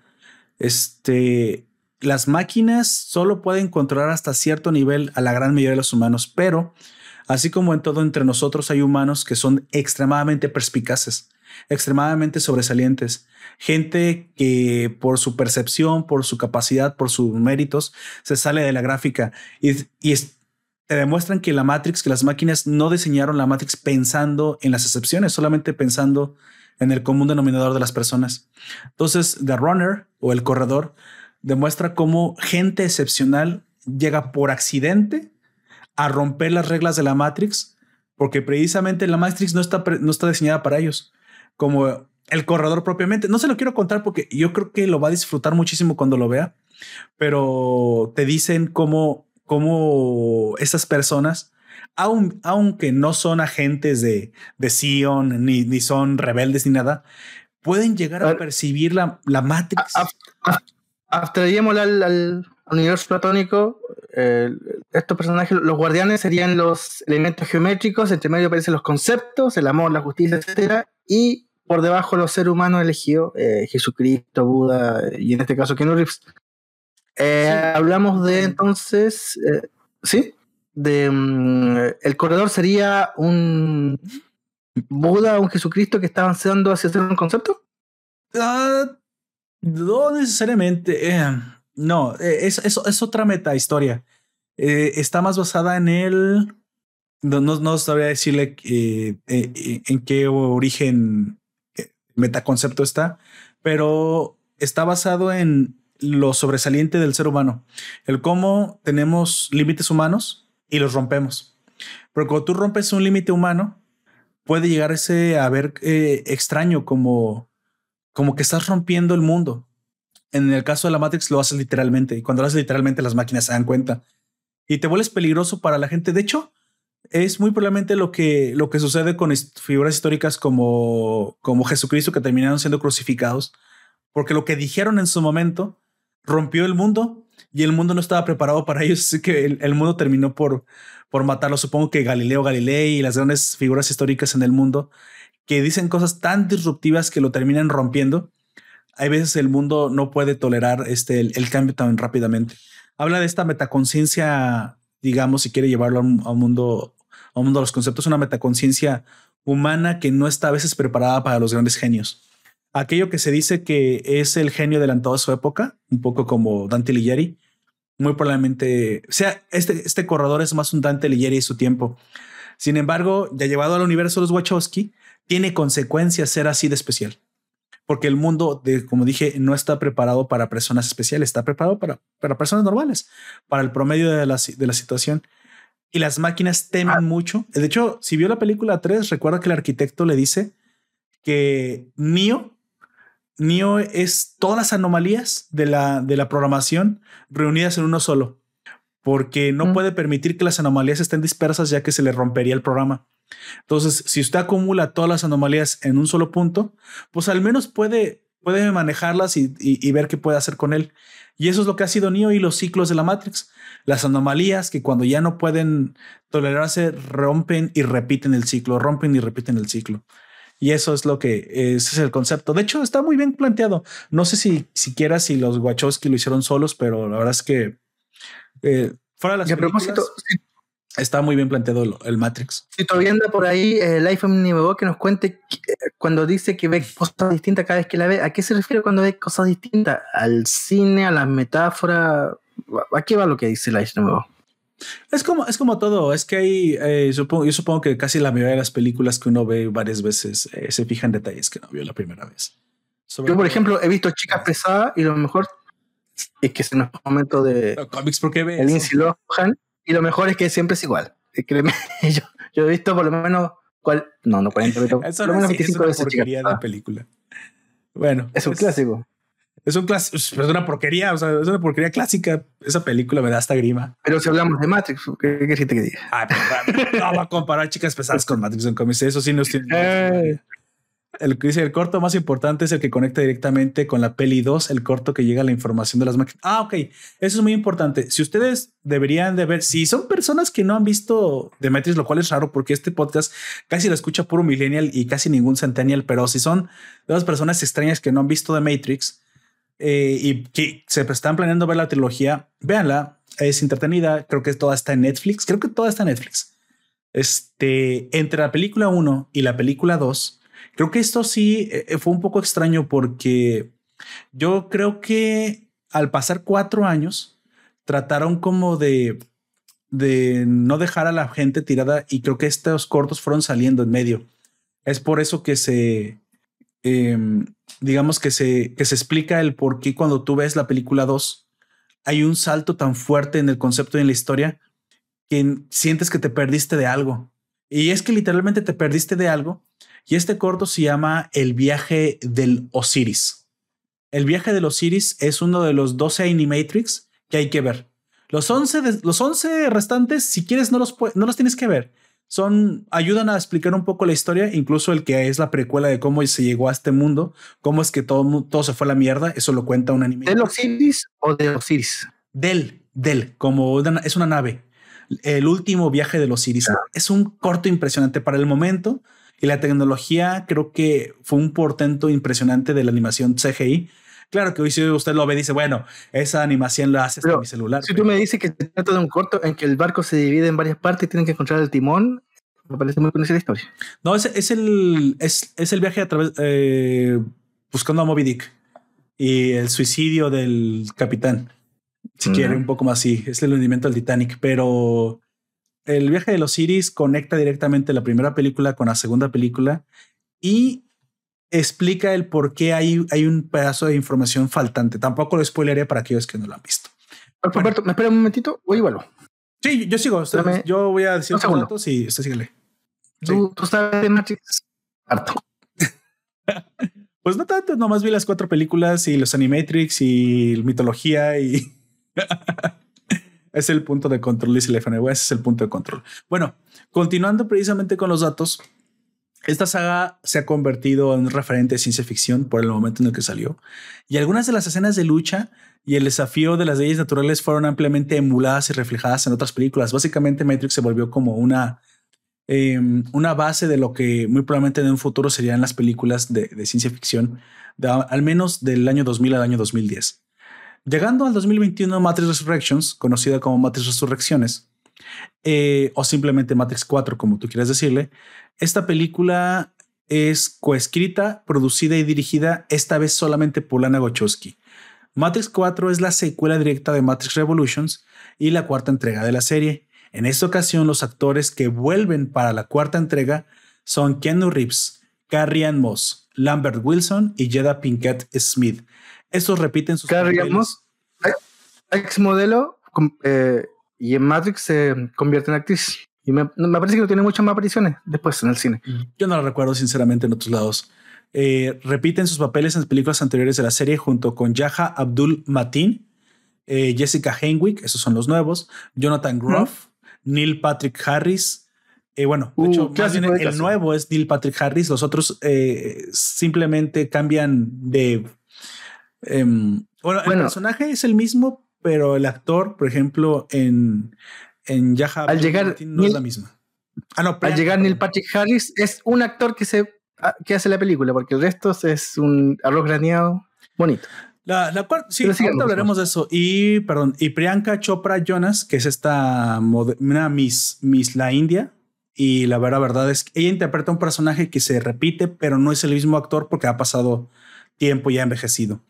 Este, las máquinas solo pueden controlar hasta cierto nivel a la gran mayoría de los humanos, pero así como en todo entre nosotros hay humanos que son extremadamente perspicaces, extremadamente sobresalientes, gente que por su percepción, por su capacidad, por sus méritos, se sale de la gráfica. Y, te demuestran que la Matrix, que las máquinas no diseñaron la Matrix pensando en las excepciones, solamente pensando en el común denominador de las personas. Entonces, The Runner o el corredor demuestra cómo gente excepcional llega por accidente a romper las reglas de la Matrix, porque precisamente la Matrix no está, no está diseñada para ellos, como el corredor propiamente. No se lo quiero contar porque yo creo que lo va a disfrutar muchísimo cuando lo vea, pero te dicen cómo, cómo esas personas, aun- aunque no son agentes de, de Sion, ni, ni son rebeldes ni nada, pueden llegar a Ah. percibir la, la Matrix. Ah, ah, Abstrayémosla al, al universo platónico. eh, estos personajes, los guardianes, serían los elementos geométricos. Entre medio aparecen los conceptos, el amor, la justicia, etcétera, Y por debajo los seres humanos elegidos, eh, Jesucristo, Buda y en este caso Keanu Reeves. Eh, Sí. Hablamos de entonces, eh, ¿sí? De mm, el corredor sería un Buda, un Jesucristo que está avanzando hacia ser un concepto. Ah, no necesariamente. no, es, es, es otra meta historia. Está más basada en el. No, no, sabría decirle eh, eh, en qué origen eh, metaconcepto está, pero está basado en lo sobresaliente del ser humano, el cómo tenemos límites humanos y los rompemos. Pero cuando tú rompes un límite humano, puede llegar ese a ver eh, extraño como como que estás rompiendo el mundo. En el caso de la Matrix lo haces literalmente y cuando lo haces literalmente las máquinas se dan cuenta y te vuelves peligroso para la gente. De hecho, es muy probablemente lo que, lo que sucede con figuras históricas como, como Jesucristo que terminaron siendo crucificados, porque lo que dijeron en su momento rompió el mundo y el mundo no estaba preparado para ellos, así que el, el mundo terminó por, por matarlo. Supongo que Galileo Galilei y las grandes figuras históricas en el mundo que dicen cosas tan disruptivas que lo terminan rompiendo. Hay veces el mundo no puede tolerar este, el, el cambio tan rápidamente. Habla de esta metaconciencia, digamos, si quiere llevarlo a un mundo, un mundo de los conceptos, una metaconciencia humana que no está a veces preparada para los grandes genios. Aquello que se dice que es el genio adelantado a su época, un poco como Dante Alighieri, muy probablemente, sea, este, este corredor es más un Dante Alighieri de su tiempo. Sin embargo, ya llevado al universo de los Wachowski, tiene consecuencias ser así de especial. Porque el mundo, de, como dije, no está preparado para personas especiales, está preparado para, para personas normales, para el promedio de la, de la situación. Y las máquinas temen Ah. mucho. De hecho, si vio la película 3, recuerda que el arquitecto le dice que Neo, Neo es todas las anomalías de la, de la programación reunidas en uno solo, porque no Mm. puede permitir que las anomalías estén dispersas ya que se le rompería el programa. Entonces, si usted acumula todas las anomalías en un solo punto, pues al menos puede, puede manejarlas y, y- y ver qué puede hacer con él. Y eso es lo que ha sido Neo y los ciclos de la Matrix. Las anomalías que cuando ya no pueden tolerarse, rompen y repiten el ciclo, rompen y repiten el ciclo. Y eso es lo que ese es el concepto. De hecho, está muy bien planteado. No sé si siquiera si los Wachowski lo hicieron solos, pero la verdad es que eh, fuera de las Y a propósito, está muy bien planteado el, Matrix. Si todavía anda por ahí el iPhone Omnibus que nos cuente cuando dice que ve cosas distintas cada vez que la ve, ¿a qué se refiere cuando ve cosas distintas? ¿Al cine, a las metáforas? ¿A qué va lo que dice el iPhone Omnibus? Es como, es como todo. Es que hay, eh, supongo, yo supongo que casi la mayoría de las películas que uno ve varias veces eh, se fijan detalles que no vio la primera vez. Sobre Yo, por ejemplo, he visto chicas pesadas y lo mejor es que es un momento de No, cómics, ¿por qué ves? el Lindsay Lohan. Y lo mejor es que siempre es igual. Eh, Créeme, *laughs* yo, yo he visto por lo menos. Cual, no, no 40, pero por Eso lo no menos es, es 25 una porquería de película. Bueno. Es un clásico. Es un clásico, es una porquería, o sea, es una porquería clásica. Esa película me da hasta grima. Pero si hablamos de Matrix, ¿qué quisiste que diga? Ay, pero no va a comparar chicas pesadas con Matrix en cómics. Eso sí no tiene. *laughs* El que dice el corto más importante es el que conecta directamente con la peli 2, el corto que llega a la información de las máquinas. Ah, ok. Eso es muy importante. Si ustedes deberían de ver, si son personas que no han visto The Matrix, lo cual es raro porque este podcast casi lo escucha puro millennial y casi ningún centennial, pero si son de las personas extrañas que no han visto The Matrix eh, y que se están planeando ver la trilogía, véanla. Es entretenida. Creo que toda está en Netflix. Creo que toda está en Netflix. Este, entre la película 1 y la película 2, creo que esto sí eh, fue un poco extraño porque yo creo que al pasar cuatro años trataron como de, de no dejar a la gente tirada y creo que estos cortos fueron saliendo en medio. Es por eso que se, em, digamos que se, que se explica el por qué cuando tú ves la película 2 hay un salto tan fuerte en el concepto y en la historia que sientes que te perdiste de algo. Y es que literalmente te perdiste de algo. Y este corto se llama El viaje del Osiris. El viaje del Osiris es uno de los 12 Animatrix que hay que ver. Los 11, de- los 11 restantes, si quieres, no los, no los tienes que ver. Son, ayudan a explicar un poco la historia, incluso el que es la precuela de cómo se llegó a este mundo, cómo es que todo, todo se fue a la mierda. Eso lo cuenta un anime. ¿De Osiris o de Osiris? Del, del, como una- es una nave. El último viaje de los Iris. Es un corto impresionante para el momento y la tecnología creo que fue un portento impresionante de la animación CGI. Claro que hoy si usted lo ve dice, bueno, esa animación la hace Pero, mi celular. Si pero- tú me dices que se trata de un corto en que el barco se divide en varias partes y tienen que encontrar el timón, me parece muy conocida la historia. No, es, es el es, es el viaje a través eh, buscando a Moby Dick y el suicidio del capitán. Si Mm. quiere, un poco más así. Es el hundimiento del Titanic, pero el viaje de los Iris conecta directamente la primera película con la segunda película y explica el por qué hay, hay un pedazo de información faltante. Tampoco lo spoileré para aquellos que no lo han visto. Roberto, ¿me espera un momentito? Voy igual. Sí, yo sigo. usted- Dame yo voy a decir un otros segundo. datos y usted síguele. Sí. ¿Tú, tú sabes? Harto. *laughs* Pues no tanto, nomás vi las cuatro películas y los Animatrix y mitología y *laughs* es el punto de control, dice FNW, ese es el punto de control. Bueno, continuando precisamente con los datos, esta saga se ha convertido en un referente de ciencia ficción por el momento en el que salió y algunas de las escenas de lucha y el desafío de las leyes naturales fueron ampliamente emuladas y reflejadas en otras películas. Básicamente Matrix se volvió como una eh, una base de lo que muy probablemente en un futuro serían las películas de, ciencia ficción, al menos del año 2000 al año 2010. Llegando al 2021, Matrix Resurrections, conocida como Matrix Resurrecciones, eh, o simplemente Matrix 4, como tú quieras decirle, esta película es coescrita, producida y dirigida esta vez solamente por Lana Wachowski. Matrix 4 es la secuela directa de Matrix Revolutions y la cuarta entrega de la serie. En esta ocasión, los actores que vuelven para la cuarta entrega son Keanu Reeves, Carrie Ann Moss, Lambert Wilson y Jada Pinkett Smith. Estos repiten sus Moss, ex modelo, eh, y en Matrix se convierte en actriz. Y me, me parece que no tiene muchas más apariciones después en el cine. Yo no lo recuerdo sinceramente en otros lados. Eh, repiten sus papeles en películas anteriores de la serie junto con Yaha Abdul Mateen, eh, Jessica Henwick, esos son los nuevos, Jonathan Groff, Neil Patrick Harris. Bueno, de Uh, hecho, más bien el nuevo es Neil Patrick Harris. Los otros simplemente cambian de. Em, bueno, el personaje es el mismo, pero el actor, por ejemplo, en, en Yaha Al llegar no es la misma. Ah, no, Al llegar Neil. Patrick Harris es un actor que se ah, que hace la película, porque el resto es un arroz graneado bonito. La, la sí, sigamos, ahorita hablaremos de eso. Y, perdón, y Priyanka Chopra Jonas, que es esta una Miss, Miss la India. Y la verdad, verdad es que ella interpreta un personaje que se repite, pero no es el mismo actor porque ha pasado tiempo y ha envejecido.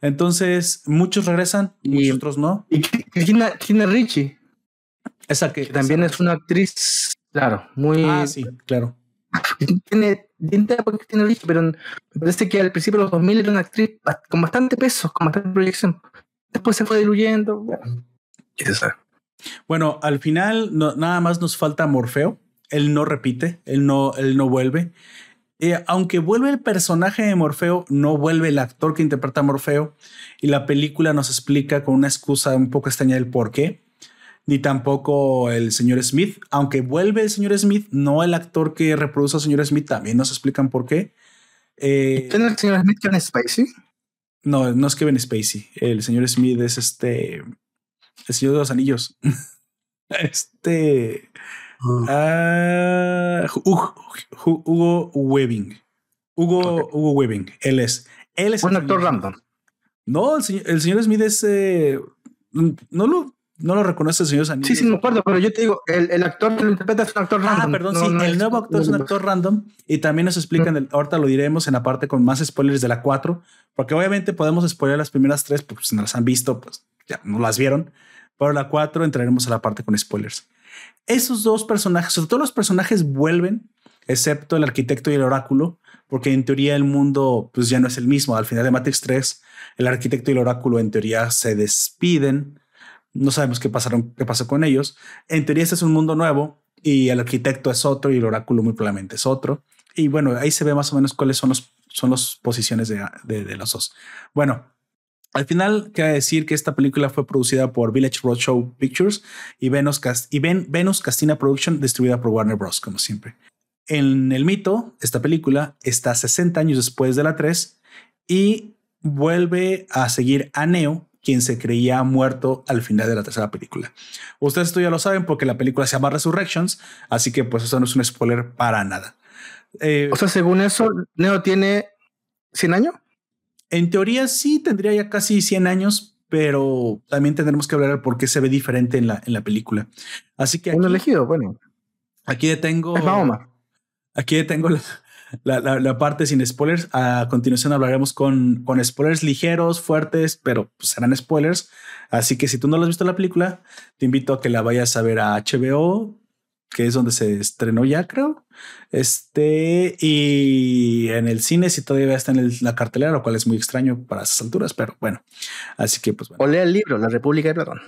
Entonces, muchos regresan, Y- muchos otros no. Y Cristina, Cristina Ricci, Esa que, que también es una actriz, claro, muy. Ah, sí, claro. *laughs* Tiene tiene Ricci, pero me parece que al principio de los 2000 era una actriz con bastante peso, con bastante proyección. después se fue diluyendo. Bueno, Bueno, al final nada más nos falta Morfeo. Él no repite, él no, él no vuelve. Eh, aunque vuelve el personaje de Morfeo, no vuelve el actor que interpreta a Morfeo. Y la película nos explica con una excusa un poco extraña el por qué. Ni tampoco el señor Smith. Aunque vuelve el señor Smith, no el actor que reproduce al señor Smith, también nos explican por qué. Eh, ¿Tiene el señor Smith Kevin Spacey? No, no es Kevin Spacey. El señor Smith es este. El señor de los anillos. *laughs* este. Ah, Hugo, Webbing. Hugo, Hugo Webbing. Él es. Él es un actor random. No, el señor, Smith es. Eh, no lo. No lo reconoce el señor Sanillo. Sí, sí, me acuerdo, pero yo te digo, el, actor que lo interpreta es un actor ah, random. Ah, perdón, sí, el nuevo actor es un actor random y también nos explican, ahorita lo diremos en la parte con más spoilers de la 4, porque obviamente podemos spoiler las primeras tres, porque si no las han visto, pues ya no las vieron, pero la 4 entraremos a la parte con spoilers. Esos dos personajes, sobre todo los personajes vuelven, excepto el arquitecto y el oráculo, porque en teoría el mundo pues ya no es el mismo. Al final de Matrix 3, el arquitecto y el oráculo en teoría se despiden. No sabemos qué pasaron, qué pasó con ellos. En teoría este es un mundo nuevo y el arquitecto es otro y el oráculo muy probablemente es otro. Y bueno, ahí se ve más o menos cuáles son los son las posiciones de, de, de los dos. Bueno, al final, queda decir que esta película fue producida por Village Roadshow Pictures y Venus, y Venus Castina Production, distribuida por Warner Bros., como siempre. En el mito, esta película está 60 años después de la 3 y vuelve a seguir a Neo, quien se creía muerto al final de la tercera película. Ustedes esto ya lo saben porque la película se llama Resurrections, así que pues eso no es un spoiler para nada. Eh, o sea, según eso, Neo tiene 100 años. En teoría sí tendría ya casi 100 años, pero también tendremos que hablar por qué se ve diferente en la, en la película. Así que... Aquí, elegido, bueno. Aquí detengo... Aquí detengo la, la, la, parte sin spoilers. A continuación hablaremos con, con spoilers ligeros, fuertes, pero pues serán spoilers. Así que si tú no lo has visto la película, te invito a que la vayas a ver a HBO, que es donde se estrenó ya, creo. Este, y en el cine, si todavía está en la cartelera, lo cual es muy extraño para esas alturas, pero bueno. Así que, pues bueno. O lea el libro, La República de Platón.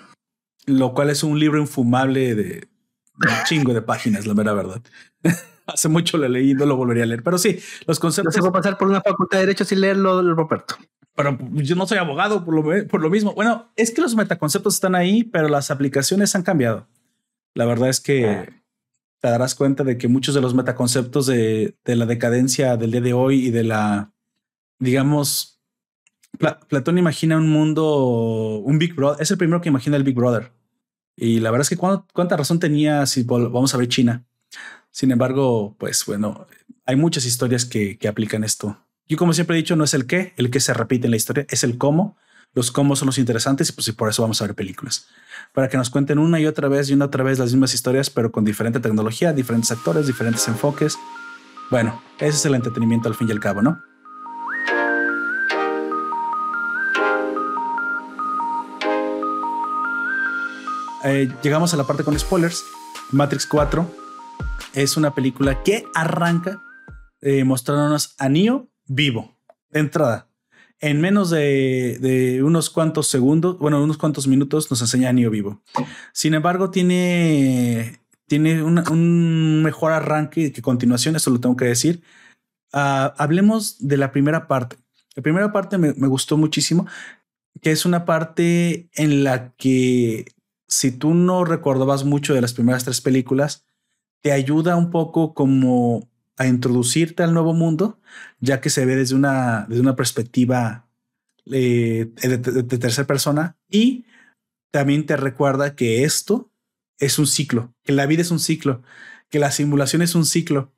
Lo cual es un libro infumable de, un chingo de páginas, la mera verdad. *laughs* Hace mucho lo leí, no lo volvería a leer, pero sí, los conceptos. No se puede pasar por una facultad de Derecho sin leerlo, Roberto. Pero yo no soy abogado por lo, por lo mismo. Bueno, es que los metaconceptos están ahí, pero las aplicaciones han cambiado. La verdad es que ah te darás cuenta de que muchos de los metaconceptos de, de la decadencia del día de hoy y de la, digamos, Platón imagina un mundo, un Big Brother, es el primero que imagina el Big Brother. Y la verdad es que cuánta razón tenía si vamos a ver China. Sin embargo, pues bueno, hay muchas historias que, que aplican esto. Yo como siempre he dicho, no es el qué, el que se repite en la historia, es el cómo. Los cómo son los interesantes y pues por eso vamos a ver películas para que nos cuenten una y otra vez y una otra vez las mismas historias, pero con diferente tecnología, diferentes actores, diferentes enfoques. Bueno, ese es el entretenimiento al fin y al cabo, ¿no? Eh, llegamos a la parte con spoilers. Matrix 4 es una película que arranca eh, mostrándonos a Neo vivo de entrada en menos de, unos cuantos segundos, bueno, unos cuantos minutos nos enseña a vivo. Sin embargo, tiene, tiene un mejor arranque que continuación, eso lo tengo que decir. Ah, hablemos de la primera parte. La primera parte me, me gustó muchísimo, que es una parte en la que si tú no recordabas mucho de las primeras tres películas, te ayuda un poco como a introducirte al nuevo mundo, ya que se ve desde una, desde una perspectiva eh, de, tercera persona. Y también te recuerda que esto es un ciclo, que la vida es un ciclo, que la simulación es un ciclo,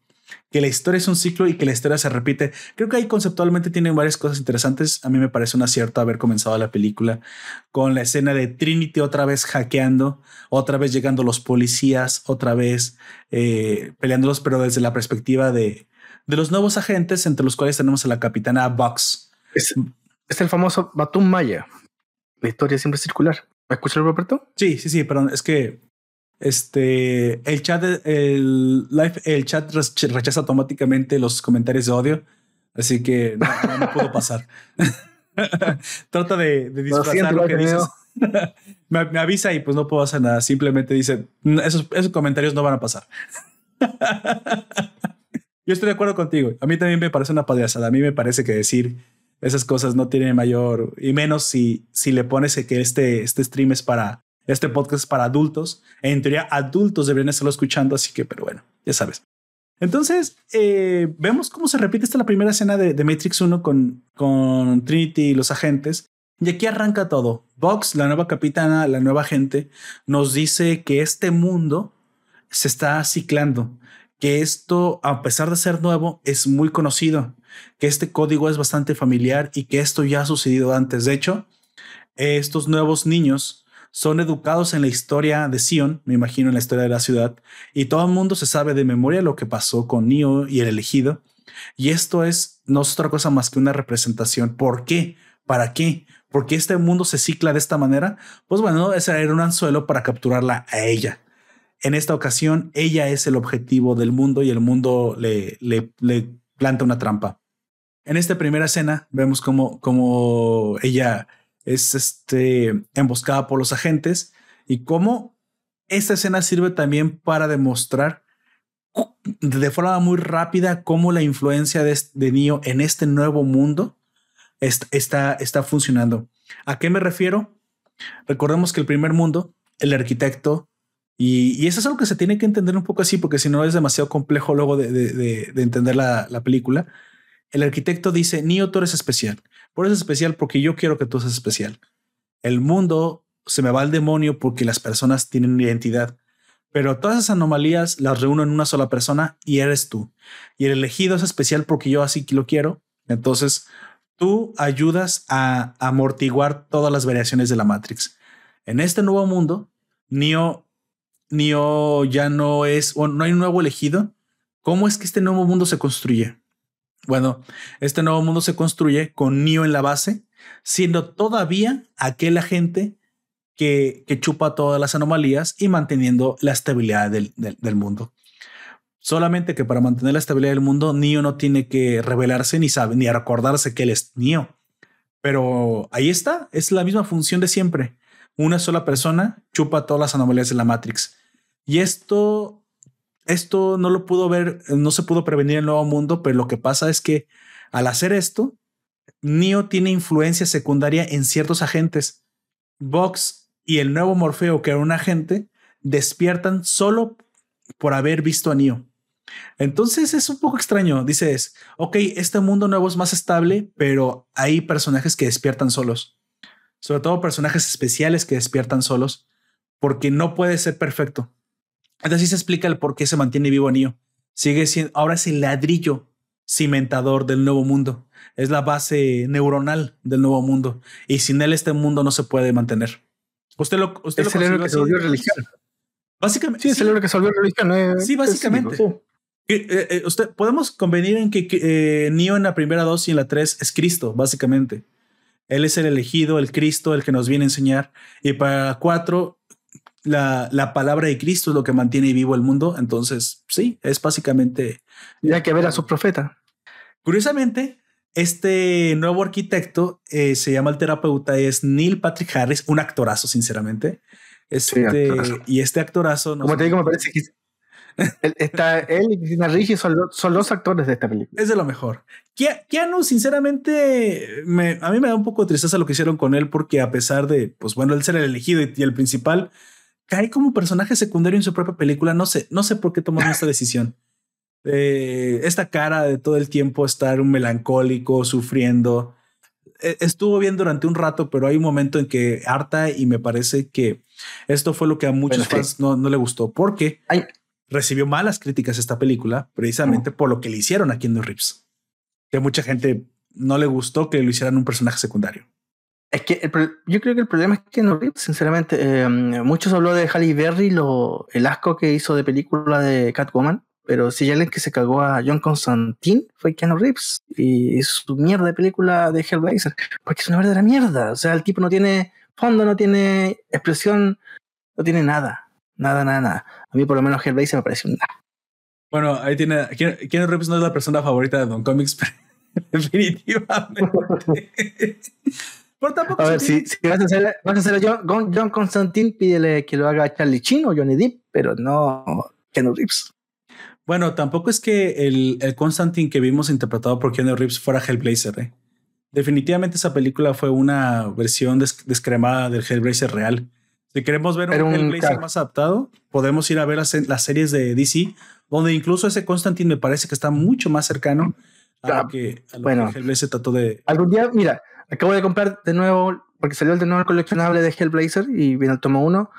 que la historia es un ciclo y que la historia se repite. Creo que ahí conceptualmente tienen varias cosas interesantes. A mí me parece un acierto haber comenzado la película con la escena de Trinity otra vez hackeando, otra vez llegando los policías, otra vez eh, peleándolos, pero desde la perspectiva de, de los nuevos agentes, entre los cuales tenemos a la capitana Box. Es, es el famoso Batum Maya. La historia siempre circular. ¿Me escuchas, Roberto? Sí, sí, sí, perdón. Es que este, el chat, el live, el chat rechaza automáticamente los comentarios de odio, así que no, puedo pasar. *laughs* Trata de, de disfrazar lo, que dices. *laughs* me, avisa y pues no puedo hacer nada. Simplemente dice, esos, esos comentarios no van a pasar. *laughs* Yo estoy de acuerdo contigo. A mí también me parece una payasada. A mí me parece que decir esas cosas no tienen mayor y menos si, si le pones que este, este stream es para este podcast es para adultos. En teoría, adultos deberían estarlo escuchando. Así que, pero bueno, ya sabes. Entonces, eh, vemos cómo se repite esta la primera escena de, Matrix 1 con, con Trinity y los agentes. Y aquí arranca todo. Vox, la nueva capitana, la nueva agente, nos dice que este mundo se está ciclando, que esto, a pesar de ser nuevo, es muy conocido, que este código es bastante familiar y que esto ya ha sucedido antes. De hecho, estos nuevos niños son educados en la historia de Sion, me imagino en la historia de la ciudad, y todo el mundo se sabe de memoria lo que pasó con Neo y el elegido. Y esto es no es otra cosa más que una representación. ¿Por qué? ¿Para qué? ¿Por qué este mundo se cicla de esta manera? Pues bueno, ese era un anzuelo para capturarla a ella. En esta ocasión, ella es el objetivo del mundo y el mundo le, le, le planta una trampa. En esta primera escena vemos como, como ella es este, emboscada por los agentes y cómo esta escena sirve también para demostrar de forma muy rápida cómo la influencia de, de Neo en este nuevo mundo está, está funcionando. ¿A qué me refiero? Recordemos que el primer mundo, el arquitecto, y, eso es algo que se tiene que entender un poco así, porque si no es demasiado complejo luego de, de, entender la, la, película. El arquitecto dice, Neo, tú eres especial. Por eso es especial porque yo quiero que tú seas especial. El mundo se me va al demonio porque las personas tienen identidad. Pero todas esas anomalías las reúno en una sola persona y eres tú. Y el elegido es especial porque yo así lo quiero. Entonces, tú ayudas a amortiguar todas las variaciones de la Matrix. En este nuevo mundo, Neo, Neo ya no es, o no hay un nuevo elegido. ¿Cómo es que este nuevo mundo se construye? Bueno, este nuevo mundo se construye con Neo en la base, siendo todavía aquel agente que, que chupa todas las anomalías y manteniendo la estabilidad del, del, mundo. Solamente que para mantener la estabilidad del mundo, Neo no tiene que revelarse ni sabe ni recordarse que él es Neo. Pero ahí está, es la misma función de siempre. Una sola persona chupa todas las anomalías de la Matrix. Y esto esto no lo pudo ver, no se pudo prevenir en el nuevo mundo, pero lo que pasa es que al hacer esto, Neo tiene influencia secundaria en ciertos agentes. Vox y el nuevo Morfeo, que era un agente, despiertan solo por haber visto a Neo. Entonces es un poco extraño. Dices, ok, este mundo nuevo es más estable, pero hay personajes que despiertan solos. Sobre todo personajes especiales que despiertan solos, porque no puede ser perfecto. Entonces se explica el por qué se mantiene vivo Neo. Sigue siendo, ahora es el ladrillo cimentador del nuevo mundo. Es la base neuronal del nuevo mundo. Y sin él este mundo no se puede mantener. Usted lo, usted es el héroe que se volvió religión. Básicamente. Sí, es el héroe que se volvió religión. Eh, sí, básicamente. Eh, eh, usted, podemos convenir en que, que Neo en la primera dos y en la tres es Cristo, básicamente. Él es el elegido, el Cristo, el que nos viene a enseñar. Y para cuatro, la, palabra de Cristo es lo que mantiene vivo el mundo. Entonces, sí, es básicamente. Y hay que ver a su profeta. Curiosamente, este nuevo arquitecto eh, se llama el terapeuta, es Neil Patrick Harris, un actorazo, sinceramente. Este, Y este actorazo. Como te digo, me parece que *laughs* está, él y Cristina Ricci son, son, los actores de esta película. Es de lo mejor. Keanu, sinceramente, me, a mí me da un poco de tristeza lo que hicieron con él, porque a pesar de, pues bueno, él ser el elegido y el principal, cae como personaje secundario en su propia película. No sé, no sé por qué tomaron *laughs* esta decisión. Eh, esta cara de todo el tiempo estar un melancólico, sufriendo. E, estuvo bien durante un rato, pero hay un momento en que harta y me parece que esto fue lo que a muchos fans no, no, le gustó porque recibió malas críticas esta película precisamente por lo que le hicieron a Keanu Reeves. Que mucha gente no le gustó que lo hicieran un personaje secundario. Es que yo creo que el problema es que no sinceramente. Eh, muchos habló de Halle Berry, lo, el asco que hizo de película de Catwoman, pero si alguien que se cagó a John Constantine fue Keanu Reeves y su mierda de película de Hellraiser, porque es una verdadera mierda. O sea, el tipo no tiene fondo, no tiene expresión, no tiene nada, nada, nada, nada. A mí por lo menos Hellraiser me parece un nada. Bueno, ahí tiene. Keanu Reeves no es la persona favorita de Don Comics, *laughs* Definitivamente. *laughs* Pero tampoco a ver, si, vas a hacer, vas a hacer a John, John Constantine, pídele que lo haga Charlie Chin o Johnny Depp, pero no Keanu Reeves. Bueno, tampoco es que el, el Constantine que vimos interpretado por Keanu Reeves fuera Hellblazer. ¿eh? Definitivamente esa película fue una versión descremada del Hellblazer real. Si queremos ver un, Hellblazer más adaptado, podemos ir a ver las, las, series de DC, donde incluso ese Constantine me parece que está mucho más cercano a lo que, a bueno, Hellblazer trató de. Algún día, mira, acabo de comprar de nuevo, porque salió el de nuevo coleccionable de Hellblazer y viene el tomo 1.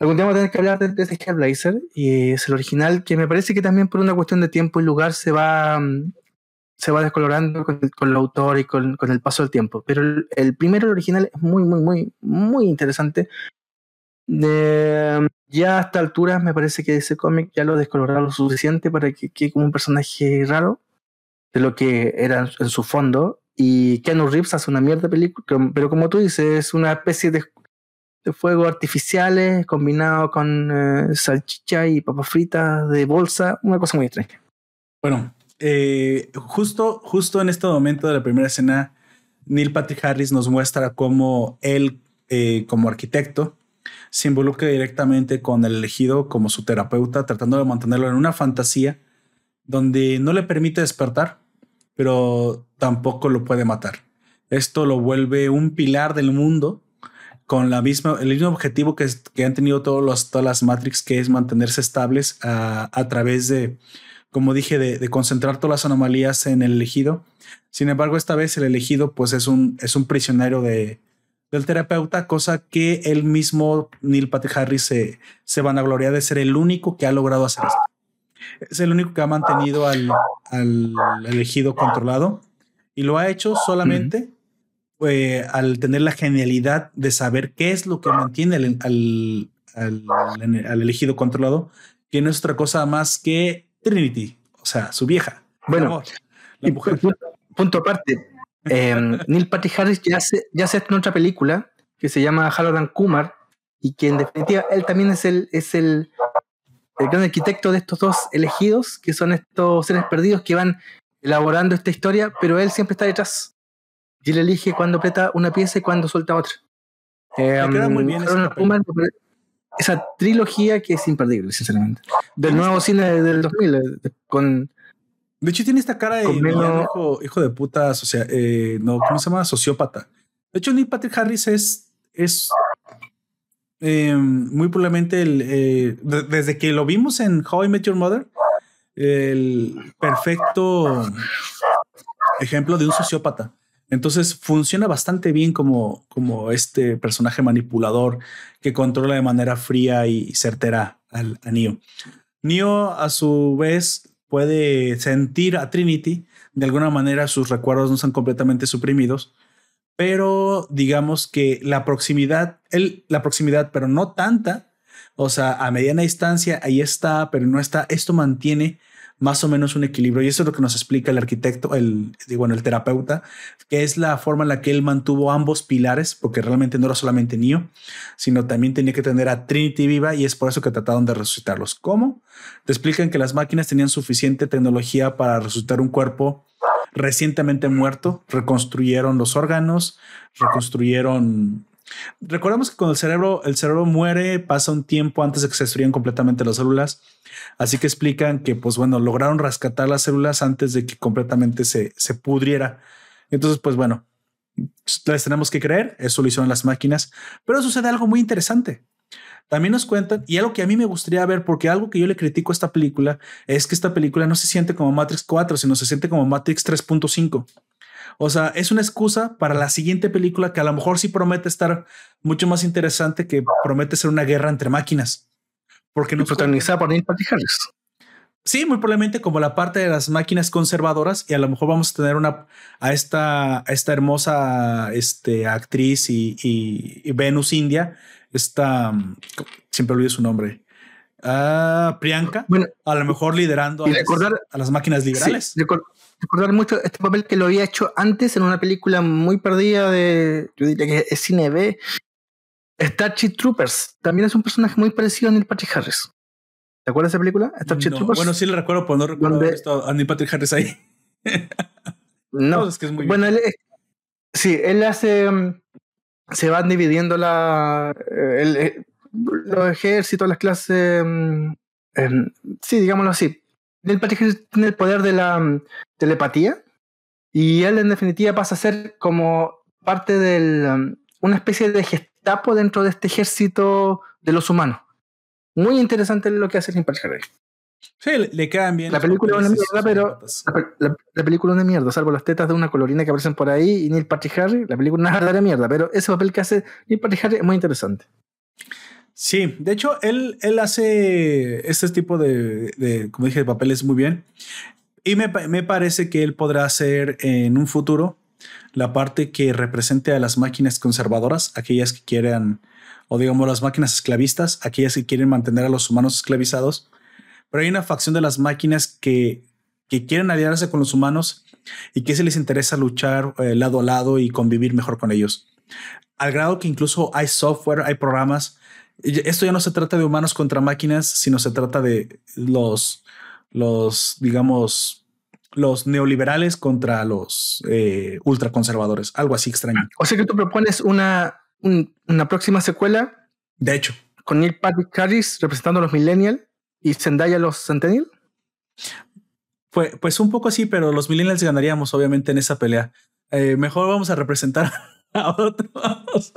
Algún día vamos a tener que hablar de, ese Hellblazer y es el original que me parece que también por una cuestión de tiempo y lugar se va mm, se va descolorando con el, autor y con, el paso del tiempo. Pero el, primero, el original, es muy, muy, muy, muy interesante. ya a esta altura me parece que ese cómic ya lo descoloraron lo suficiente para que quede como un personaje raro de lo que era en su fondo. Y Keanu Reeves hace una mierda película, pero como tú dices, es una especie de, de fuegos artificiales combinado con eh, salchicha y papas fritas de bolsa, una cosa muy extraña. Bueno, eh, justo, justo en este momento de la primera escena, Neil Patrick Harris nos muestra cómo él, eh, como arquitecto, se involucra directamente con el elegido como su terapeuta, tratando de mantenerlo en una fantasía donde no le permite despertar, pero tampoco lo puede matar. Esto lo vuelve un pilar del mundo con la misma, el mismo objetivo que, han tenido todos los, todas las Matrix, que es mantenerse estables a, a través de como dije, de, concentrar todas las anomalías en el elegido. Sin embargo, esta vez el elegido pues es un, es un prisionero de, del terapeuta, cosa que él mismo, Neil Patrick Harris, se, se vanagloria de ser el único que ha logrado hacer esto. Es el único que ha mantenido al, al elegido controlado y lo ha hecho solamente eh, al tener la genialidad de saber qué es lo que mantiene al, al, al elegido controlado, que no es otra cosa más que Trinity, o sea, su vieja. Bueno, Punto, aparte. Em, *laughs* Neil Patrick Harris ya se, ya se en otra película que se llama Haloran Kumar y que en definitiva él también es el, es el, el gran arquitecto de estos dos elegidos, que son estos seres perdidos que van elaborando esta historia, pero él siempre está detrás. Y él elige cuando aprieta una pieza y cuando suelta otra. Eh, muy bien esa trilogía que es imperdible, sinceramente. Del nuevo cine del 2000, eh, con... De hecho, tiene esta cara de hijo, de puta, eh, no, ¿cómo se llama? Sociópata. De hecho, Neil Patrick Harris es, es eh, muy probablemente el, desde que lo vimos en How I Met Your Mother, el perfecto ejemplo de un sociópata. Entonces funciona bastante bien como, como este personaje manipulador que controla de manera fría y certera al, a Neo. Neo a su vez puede sentir a Trinity, de alguna manera sus recuerdos no están completamente suprimidos, pero digamos que la proximidad, él, la proximidad, pero no tanta, o sea, a mediana distancia, ahí está, pero no está, esto mantiene más o menos un equilibrio. Y eso es lo que nos explica el arquitecto, el, bueno, el terapeuta, que es la forma en la que él mantuvo ambos pilares, porque realmente no era solamente Neo, sino también tenía que tener a Trinity viva y es por eso que trataron de resucitarlos. ¿Cómo? Te explican que las máquinas tenían suficiente tecnología para resucitar un cuerpo recientemente muerto, reconstruyeron los órganos, reconstruyeron Recordemos que cuando el cerebro, el cerebro muere, pasa un tiempo antes de que se destruyan completamente las células. Así que explican que, pues bueno, lograron rescatar las células antes de que completamente se, se pudriera. Entonces, pues bueno, les tenemos que creer, eso lo hicieron las máquinas, pero sucede algo muy interesante. También nos cuentan, y algo que a mí me gustaría ver, porque algo que yo le critico a esta película es que esta película no se siente como Matrix 4, sino se siente como Matrix 3.5. O sea, es una excusa para la siguiente película que a lo mejor sí promete estar mucho más interesante que promete ser una guerra entre máquinas. Porque no protagonizada por Neil Patrick Harris. Sí, muy probablemente como la parte de las máquinas conservadoras y a lo mejor vamos a tener una a esta, a esta hermosa este, actriz y, Venus India, esta siempre olvido su nombre. Ah, Priyanka, bueno, a lo mejor liderando a, las, máquinas liberales recordar mucho este papel que lo había hecho antes en una película muy perdida de, yo diría que es cine B, Starship Troopers. También es un personaje muy parecido a Neil Patrick Harris. ¿Te acuerdas de esa película? Starship Troopers. Bueno, sí le recuerdo, pero no recuerdo haber visto a Neil Patrick Harris ahí. No, *laughs* es que es muy bueno, él, sí, él hace. Mm, Se van dividiendo la, eh, el- eh, los ejércitos, las clases. mm, em, sí, digámoslo así. Harris tiene el poder de la mm, telepatía. Y él, en definitiva, pasa a ser como parte de una especie de gestapo dentro de este ejército de los humanos. Muy interesante lo que hace Patrick Harris. Sí, le, quedan bien. La película es una mierda, pero-. La, pe- la- la película es una mierda, salvo las tetas de una colorina que aparecen por ahí y Neil Patrick Harris. La película es una verdadera mierda, pero ese papel que hace Neil Patrick Harris es muy interesante. Sí, de hecho, él, él hace este tipo de, de, como dije, de papeles muy bien. Y me, me parece que él podrá hacer en un futuro la parte que represente a las máquinas conservadoras, aquellas que quieran, o digamos las máquinas esclavistas, aquellas que quieren mantener a los humanos esclavizados. Pero hay una facción de las máquinas que, que quieren aliarse con los humanos y que se les interesa luchar eh, lado a lado y convivir mejor con ellos. Al grado que incluso hay software, hay programas. Esto ya no se trata de humanos contra máquinas, sino se trata de los, los digamos, los neoliberales contra los eh, ultraconservadores. Algo así extraño. O sea que tú propones una, un- una próxima secuela De hecho, con Neil Patrick Harris representando a los Millennials y Zendaya los Centennial. Pues, pues un poco así, pero los millennials ganaríamos obviamente en esa pelea. Eh, mejor vamos a representar *laughs* a otros.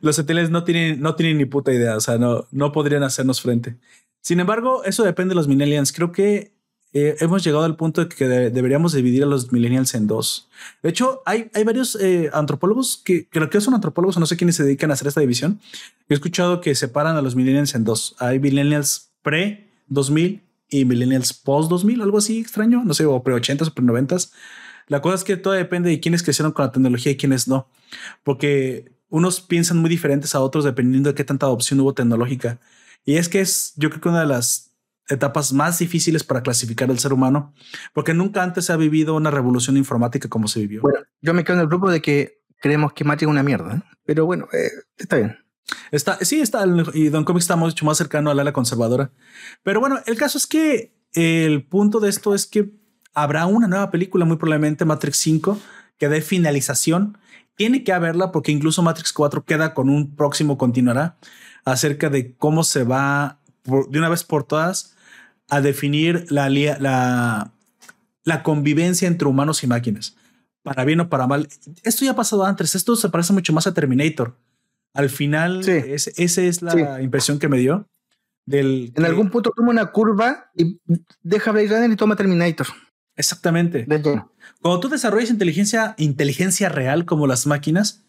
los centennials no tienen, no tienen ni puta idea, o sea, no, no podrían hacernos frente. Sin embargo, eso depende de los millennials. Creo que eh, hemos llegado al punto de que de- deberíamos dividir a los millennials en dos. De hecho, hay, hay varios eh, antropólogos que creo que son antropólogos no sé quiénes se dedican a hacer esta división. He escuchado que separan a los millennials en dos. Hay millennials pre 2000 y millennials post 2000, algo así extraño, no sé, o pre 80s o pre 90s. La cosa es que todo depende de quiénes crecieron con la tecnología y quiénes no, porque unos piensan muy diferentes a otros dependiendo de qué tanta adopción hubo tecnológica. Y es que es, yo creo que una de las etapas más difíciles para clasificar al ser humano, porque nunca antes se ha vivido una revolución informática como se vivió. Bueno, yo me quedo en el grupo de que creemos que Matrix es una mierda, ¿eh? pero bueno, eh, está bien. Está, sí, está. Y Don Comics está mucho más cercano al ala conservadora. Pero bueno, el caso es que el punto de esto es que habrá una nueva película, muy probablemente Matrix 5, que dé finalización. Tiene que haberla porque incluso Matrix 4 queda con un próximo continuará acerca de cómo se va de una vez por todas a definir la, la, la convivencia entre humanos y máquinas, para bien o para mal. Esto ya ha pasado antes, esto se parece mucho más a Terminator. Al final, Sí. ese- esa es la impresión que me dio. Del En que- algún punto toma una curva y deja Blade Runner y toma Terminator. Exactamente. Cuando tú desarrollas inteligencia, inteligencia real como las máquinas,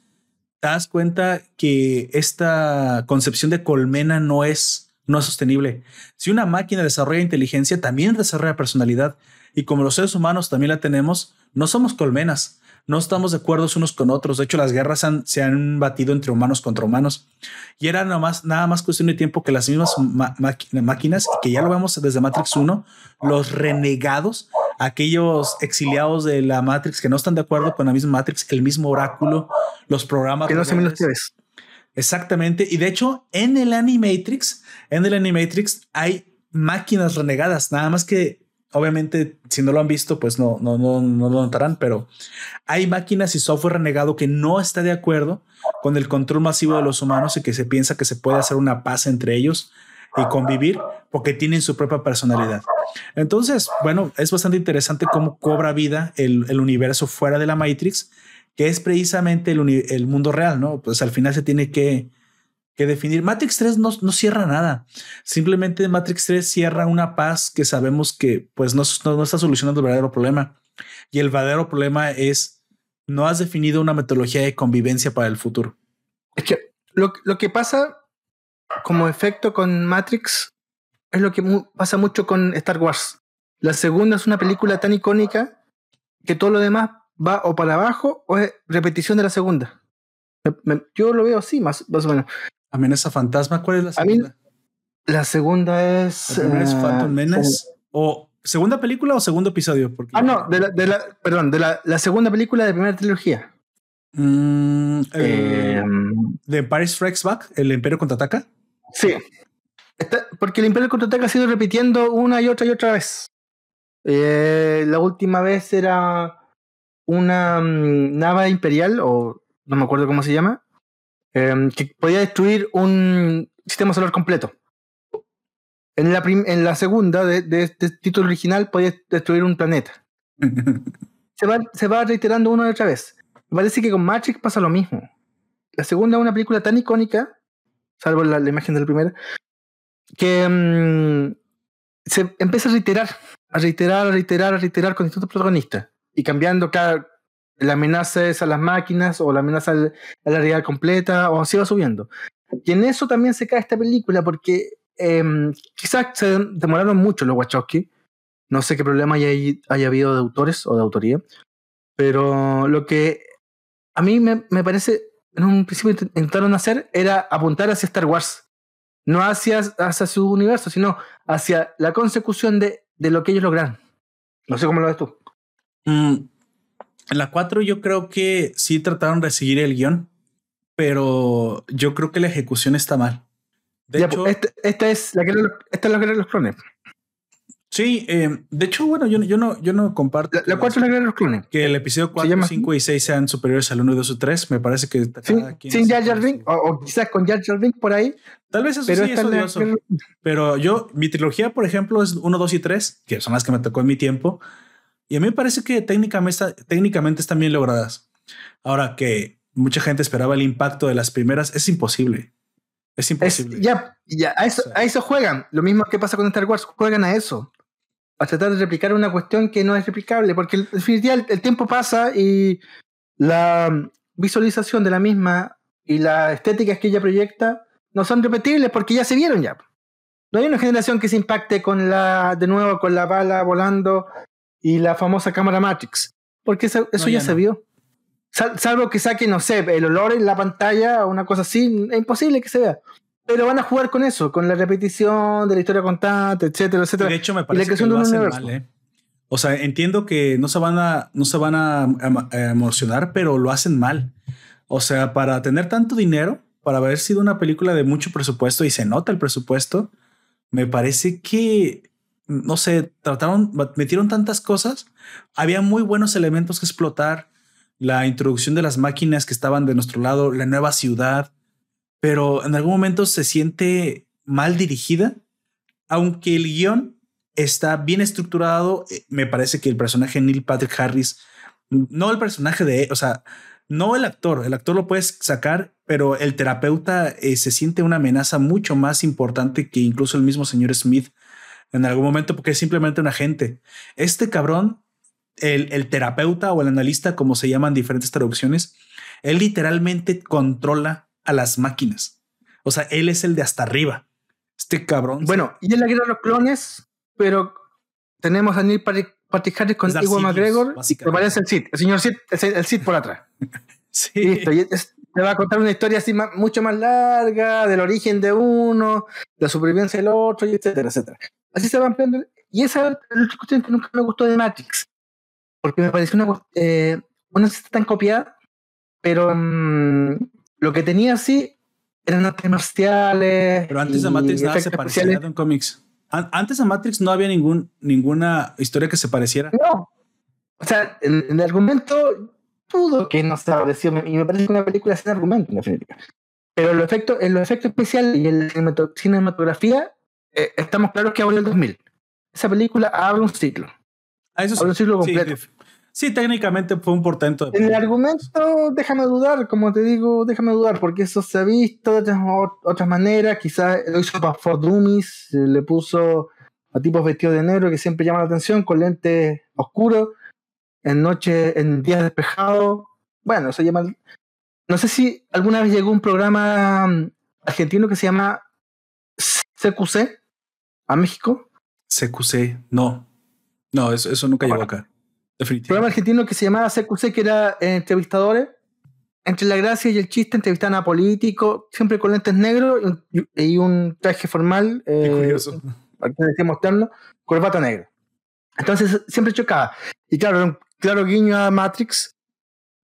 te das cuenta que esta concepción de colmena no es, no es sostenible. Si una máquina desarrolla inteligencia, también desarrolla personalidad. Y como los seres humanos también la tenemos, no somos colmenas. No estamos de acuerdo unos con otros. De hecho, las guerras han- se han batido entre humanos contra humanos. Y era nada más, nada más cuestión de tiempo que las mismas máquinas, que ya lo vemos desde Matrix 1, los renegados, aquellos exiliados de la Matrix que no están de acuerdo con la misma Matrix, el mismo oráculo, los programas. Que no se. Exactamente. Y de hecho, en el Animatrix, en el Animatrix hay máquinas renegadas, nada más que obviamente si no lo han visto, pues no, no, no, no lo notarán, pero hay máquinas y software renegado que no está de acuerdo con el control masivo de los humanos y que se piensa que se puede hacer una paz entre ellos y convivir porque tienen su propia personalidad. Entonces, bueno, es bastante interesante cómo cobra vida el, el universo fuera de la Matrix, que es precisamente el, el mundo real, ¿no? Pues al final se tiene que, que definir. Matrix 3 no, no cierra nada. Simplemente Matrix 3 cierra una paz que sabemos que pues no, no, no está solucionando el verdadero problema. Y el verdadero problema es no has definido una metodología de convivencia para el futuro. Es que lo, lo que pasa como efecto con Matrix es lo que pasa mucho con Star Wars. La segunda es una película tan icónica que todo lo demás va o para abajo o es repetición de la segunda. Yo lo veo así, más, más o menos. Amenaza fantasma, ¿cuál es la A mí- segunda? La segunda es. ¿La primera es eh, Phantom Menace? ¿O segunda película o segundo episodio? Porque Ah, no, de la, de la, perdón, de la, la segunda película de la primera trilogía. Mm, eh, Eh, de Empire Strikes Back, el Imperio contraataca. sí. porque el Imperio contraataca ha sido repitiendo una y otra y otra vez. Eh, la última vez era una mm, nave imperial, o no me acuerdo cómo se llama, em, que podía destruir un sistema solar completo. En la, en la segunda de, este título original podía destruir un planeta. *laughs* se, va, se va reiterando una y otra vez. Parece que con Matrix pasa lo mismo. La segunda es una película tan icónica, salvo la, imagen de la primera, que mm, se empieza a reiterar, a reiterar, a reiterar, a reiterar con distintos protagonistas y cambiando cada la amenaza es a las máquinas o la amenaza a la realidad completa o así va subiendo. Y en eso también se cae esta película porque em, quizás se demoraron mucho los Wachowski. No sé qué problema haya, haya habido de autores o de autoría. Pero lo que a mí me, me parece en un principio intentaron hacer era apuntar hacia Star Wars. No hacia, hacia su universo, sino hacia la consecución de, de lo que ellos lograron. No sé cómo lo ves tú. Mm, en la 4 yo creo que sí trataron de seguir el guion, pero yo creo que la ejecución está mal. De hecho, pues, este, esta, es la que esta es la que los clones. Sí, eh, de hecho, bueno, yo, yo, no, yo no comparto. La 4 es la guerra de los clones. Que el episodio 4, 5 y 6 sean superiores al 1, 2 o 3. Me parece que. sin Jar Jar Binks, o, quizás con Jar Jar Binks por ahí. Tal vez eso pero sí es odioso. Pero yo, mi trilogía, por ejemplo, es 1, 2 y 3, que son las que me tocó en mi tiempo. Y a mí me parece que técnicamente, técnicamente están bien logradas. Ahora que mucha gente esperaba el impacto de las primeras, es imposible. Es imposible. ya, ya, a eso, a eso juegan. Lo mismo que pasa con Star Wars, juegan a eso. A tratar de replicar una cuestión que no es replicable, porque el, el, el tiempo pasa y la visualización de la misma y las estéticas que ella proyecta no son repetibles porque ya se vieron ya. No hay una generación que se impacte con la, de nuevo, con la bala volando y la famosa cámara Matrix, porque eso, ya, se vio. salvo que saque, no sé, el olor en la pantalla o una cosa así, es imposible que se vea. Pero van a jugar con eso, con la repetición de la historia constante, etcétera, etcétera. De hecho, me parece que lo hacen mal, ¿eh? O sea, entiendo que no se van a, no se van a, emocionar, pero lo hacen mal. O sea, para tener tanto dinero, para haber sido una película de mucho presupuesto y se nota el presupuesto, me parece que no sé, trataron, metieron tantas cosas. Había muy buenos elementos que explotar. La introducción de las máquinas que estaban de nuestro lado, la nueva ciudad, pero en algún momento se siente mal dirigida. Aunque el guion está bien estructurado, eh, me parece que el personaje Neil Patrick Harris, no el personaje de, o sea, no el actor, el actor lo puedes sacar, pero el terapeuta eh, se siente una amenaza mucho más importante que incluso el mismo señor Smith en algún momento porque es simplemente un agente. Este cabrón, el, terapeuta o el analista, como se llaman diferentes traducciones, él literalmente controla a las máquinas. O sea, él es el de hasta arriba. Este cabrón. Bueno, y en la guerra de los clones, pero tenemos a Neil Patrick Harris con Iwan McGregor y parece el Sid, el señor Sid, el Sid por atrás. *laughs* sí. Listo, y te va a contar una historia así mucho más larga del origen de uno, de la supervivencia del otro, y etcétera, etcétera. Así se va ampliando. Y esa es la cuestión que nunca me gustó de Matrix. Porque me pareció una, eh, una tan copiada, pero mm, lo que tenía así eran artes marciales. Pero antes de Matrix nada se parecía en cómics. Antes de Matrix no había ningún, ninguna historia que se pareciera. No. O sea, en, el argumento pudo que no se pareció. Y me parece una película sin argumento, en definitiva. Pero los efectos, en los efectos especiales y en la cinematografía eh, estamos claros que abre el 2000. Esa película abre un ciclo. Ah, eso abre un ciclo completo. Sí, técnicamente fue un portento. De el argumento, déjame dudar, como te digo, déjame dudar, porque eso se ha visto de otras, maneras. Quizás lo hizo para For Dummies, le puso a tipos vestidos de negro que siempre llaman la atención, con lentes oscuros, en noche, en días despejados. Bueno, se llama. No sé si alguna vez llegó un programa mm, argentino que se llama CQC, a México? CQC, no. No, eso, eso nunca llegó acá. Definitivamente. Programa argentino que se llamaba CQC, que era eh, entrevistadores. Entre la gracia y el chiste entrevistaban a políticos, siempre con lentes negros y, un traje formal. Eh, Qué curioso. Mostrarlo, corbata negra. Entonces siempre chocaba. Y claro, claro guiño a Matrix,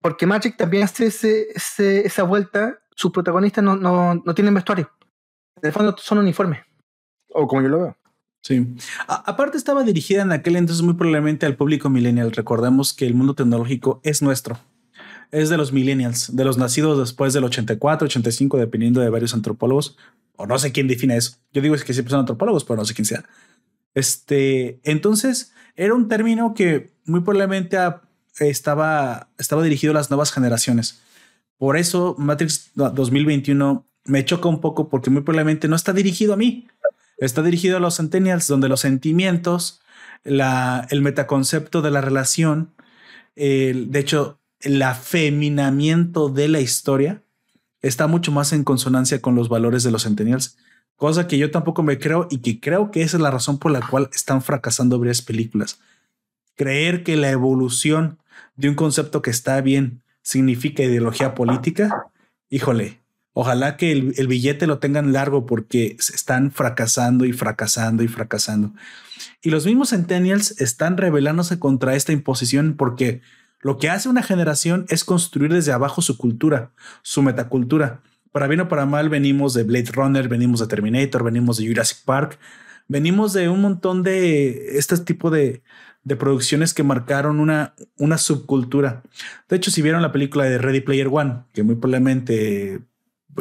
porque Matrix también hace ese, esa vuelta. Sus protagonistas no, no, no tienen vestuario. En el fondo son uniformes. O como yo lo veo. Sí. aparte estaba dirigida en aquel entonces muy probablemente al público millennial. Recordemos que el mundo tecnológico es nuestro. Es de los millennials, de los nacidos después del 84, 85, dependiendo de varios antropólogos. O no sé quién define eso. Yo digo que siempre son antropólogos, pero no sé quién sea. Este, entonces, era un término que muy probablemente estaba, estaba dirigido a las nuevas generaciones. Por eso Matrix 2021 me choca un poco porque muy probablemente no está dirigido a mí. Está dirigido a los centennials, donde los sentimientos, el metaconcepto de la relación, el, de hecho, el afeminamiento de la historia está mucho más en consonancia con los valores de los centennials, cosa que yo tampoco me creo y que creo que esa es la razón por la cual están fracasando varias películas. Creer que la evolución de un concepto que está bien significa ideología política, híjole, Ojalá que el, billete lo tengan largo porque están fracasando y fracasando y fracasando. Y los mismos centennials están rebelándose contra esta imposición porque lo que hace una generación es construir desde abajo su cultura, su metacultura. Para bien o para mal, venimos de Blade Runner, venimos de Terminator, venimos de Jurassic Park, venimos de un montón de este tipo de, producciones que marcaron una, una subcultura. De hecho, si vieron la película de Ready Player One, que muy probablemente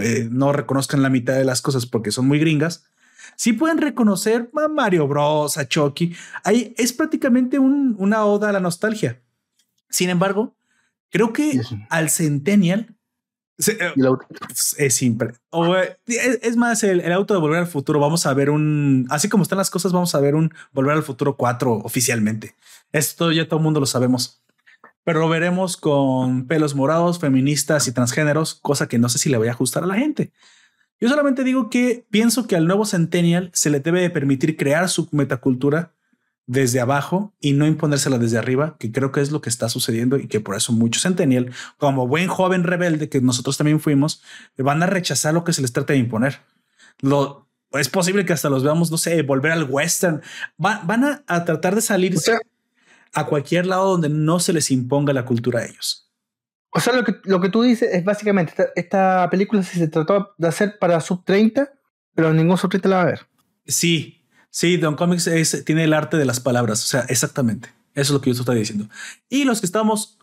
eh, no reconozcan la mitad de las cosas porque son muy gringas, sí pueden reconocer a Mario Bros, a Chucky. Ahí es prácticamente una oda a la nostalgia. Sin embargo, creo que al Centennial eh, es simple. Eh, es, más, el, el, auto de Volver al Futuro, vamos a ver un, así como están las cosas, vamos a ver un Volver al Futuro 4 oficialmente. Esto ya todo el mundo lo sabemos pero lo veremos con pelos morados, feministas y transgéneros, cosa que no sé si le voy a ajustar a la gente. Yo solamente digo que pienso que al nuevo Centennial se le debe de permitir crear su metacultura desde abajo y no imponérsela desde arriba, que creo que es lo que está sucediendo y que por eso muchos Centennial, como buen joven rebelde que nosotros también fuimos, van a rechazar lo que se les trata de imponer. Lo, es posible que hasta los veamos, no sé, volver al western. van a, tratar de salir a cualquier lado donde no se les imponga la cultura a ellos. O sea, lo que, lo que tú dices es básicamente, esta, película se trató de hacer para sub 30, pero ningún sub 30 la va a ver. Sí, sí, Don Comics tiene el arte de las palabras, o sea, exactamente. Eso es lo que yo estoy diciendo. Y los que estamos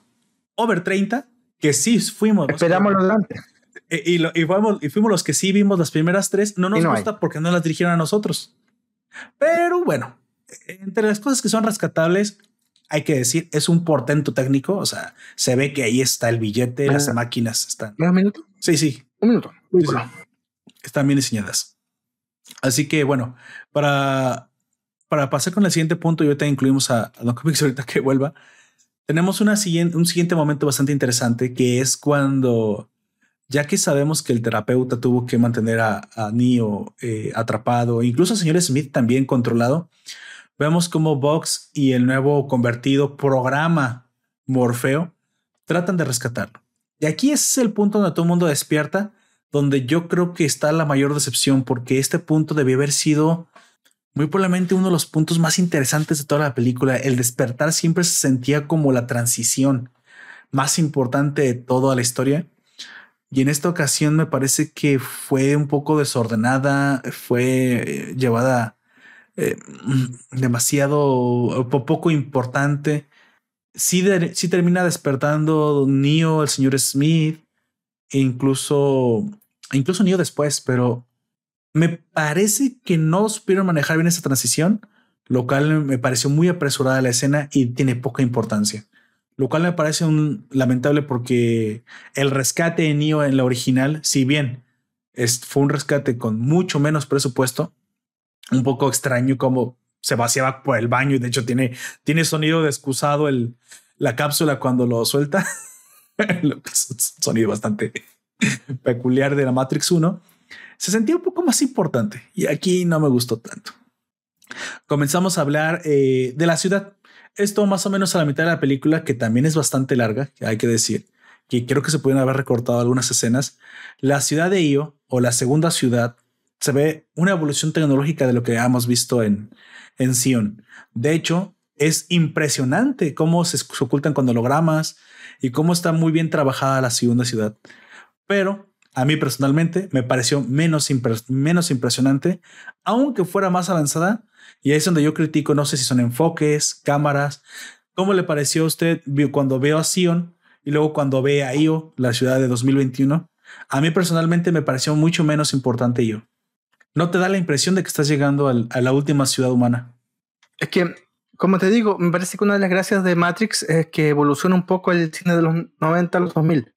over 30, que sí fuimos. Esperamos lo delante. Y, y, fuimos, y fuimos los que sí vimos las primeras tres, no nos gusta porque no las dirigieron a nosotros. Pero bueno, entre las cosas que son rescatables, hay que decir, es un portento técnico. O sea, se ve que ahí está el billete, las ah. máquinas están. ¿Un minuto? Sí, sí. Un minuto. Están bien diseñadas. Así que bueno, para, para pasar con el siguiente punto, y ahorita incluimos a, a Don Comics ahorita que vuelva. Tenemos una siguiente, un siguiente momento bastante interesante que es cuando, ya que sabemos que el terapeuta tuvo que mantener a, a Neo eh, atrapado, incluso al señor Smith también controlado, Vemos cómo Vox y el nuevo convertido programa Morfeo tratan de rescatarlo. Y aquí es el punto donde todo el mundo despierta, donde yo creo que está la mayor decepción, porque este punto debió haber sido muy probablemente uno de los puntos más interesantes de toda la película. El despertar siempre se sentía como la transición más importante de toda la historia. Y en esta ocasión me parece que fue un poco desordenada, fue eh, llevada eh, demasiado poco importante. Sí, termina despertando Neo, el señor Smith, e incluso, incluso después, pero me parece que no supieron manejar bien esa transición, lo cual me pareció muy apresurada la escena y tiene poca importancia. Lo cual me parece lamentable porque el rescate de Neo en la original, si bien es, fue un rescate con mucho menos presupuesto, un poco extraño como se vaciaba por el baño y de hecho tiene, tiene sonido de excusado el, la cápsula cuando lo suelta. *laughs* sonido bastante peculiar de la Matrix 1. Se sentía un poco más importante y aquí no me gustó tanto. Comenzamos a hablar eh, de la ciudad. Esto más o menos a la mitad de la película, que también es bastante larga, hay que decir, que creo que se pueden haber recortado algunas escenas. La ciudad de Io, o la segunda ciudad, se ve una evolución tecnológica de lo que hemos visto en, en Sion. De hecho, es impresionante cómo se, ocultan con hologramas y cómo está muy bien trabajada la segunda ciudad. Pero a mí personalmente me pareció menos, menos impresionante, aunque fuera más avanzada. Y ahí es donde yo critico, no sé si son enfoques, cámaras. ¿Cómo le pareció a usted cuando veo a Sion y luego cuando ve a Io, la ciudad de 2021? A mí personalmente me pareció mucho menos importante Io. ¿No te da la impresión de que estás llegando a la última ciudad humana? Es que, como te digo, me parece que una de las gracias de Matrix es que evoluciona un poco el cine de los 90 a los 2000.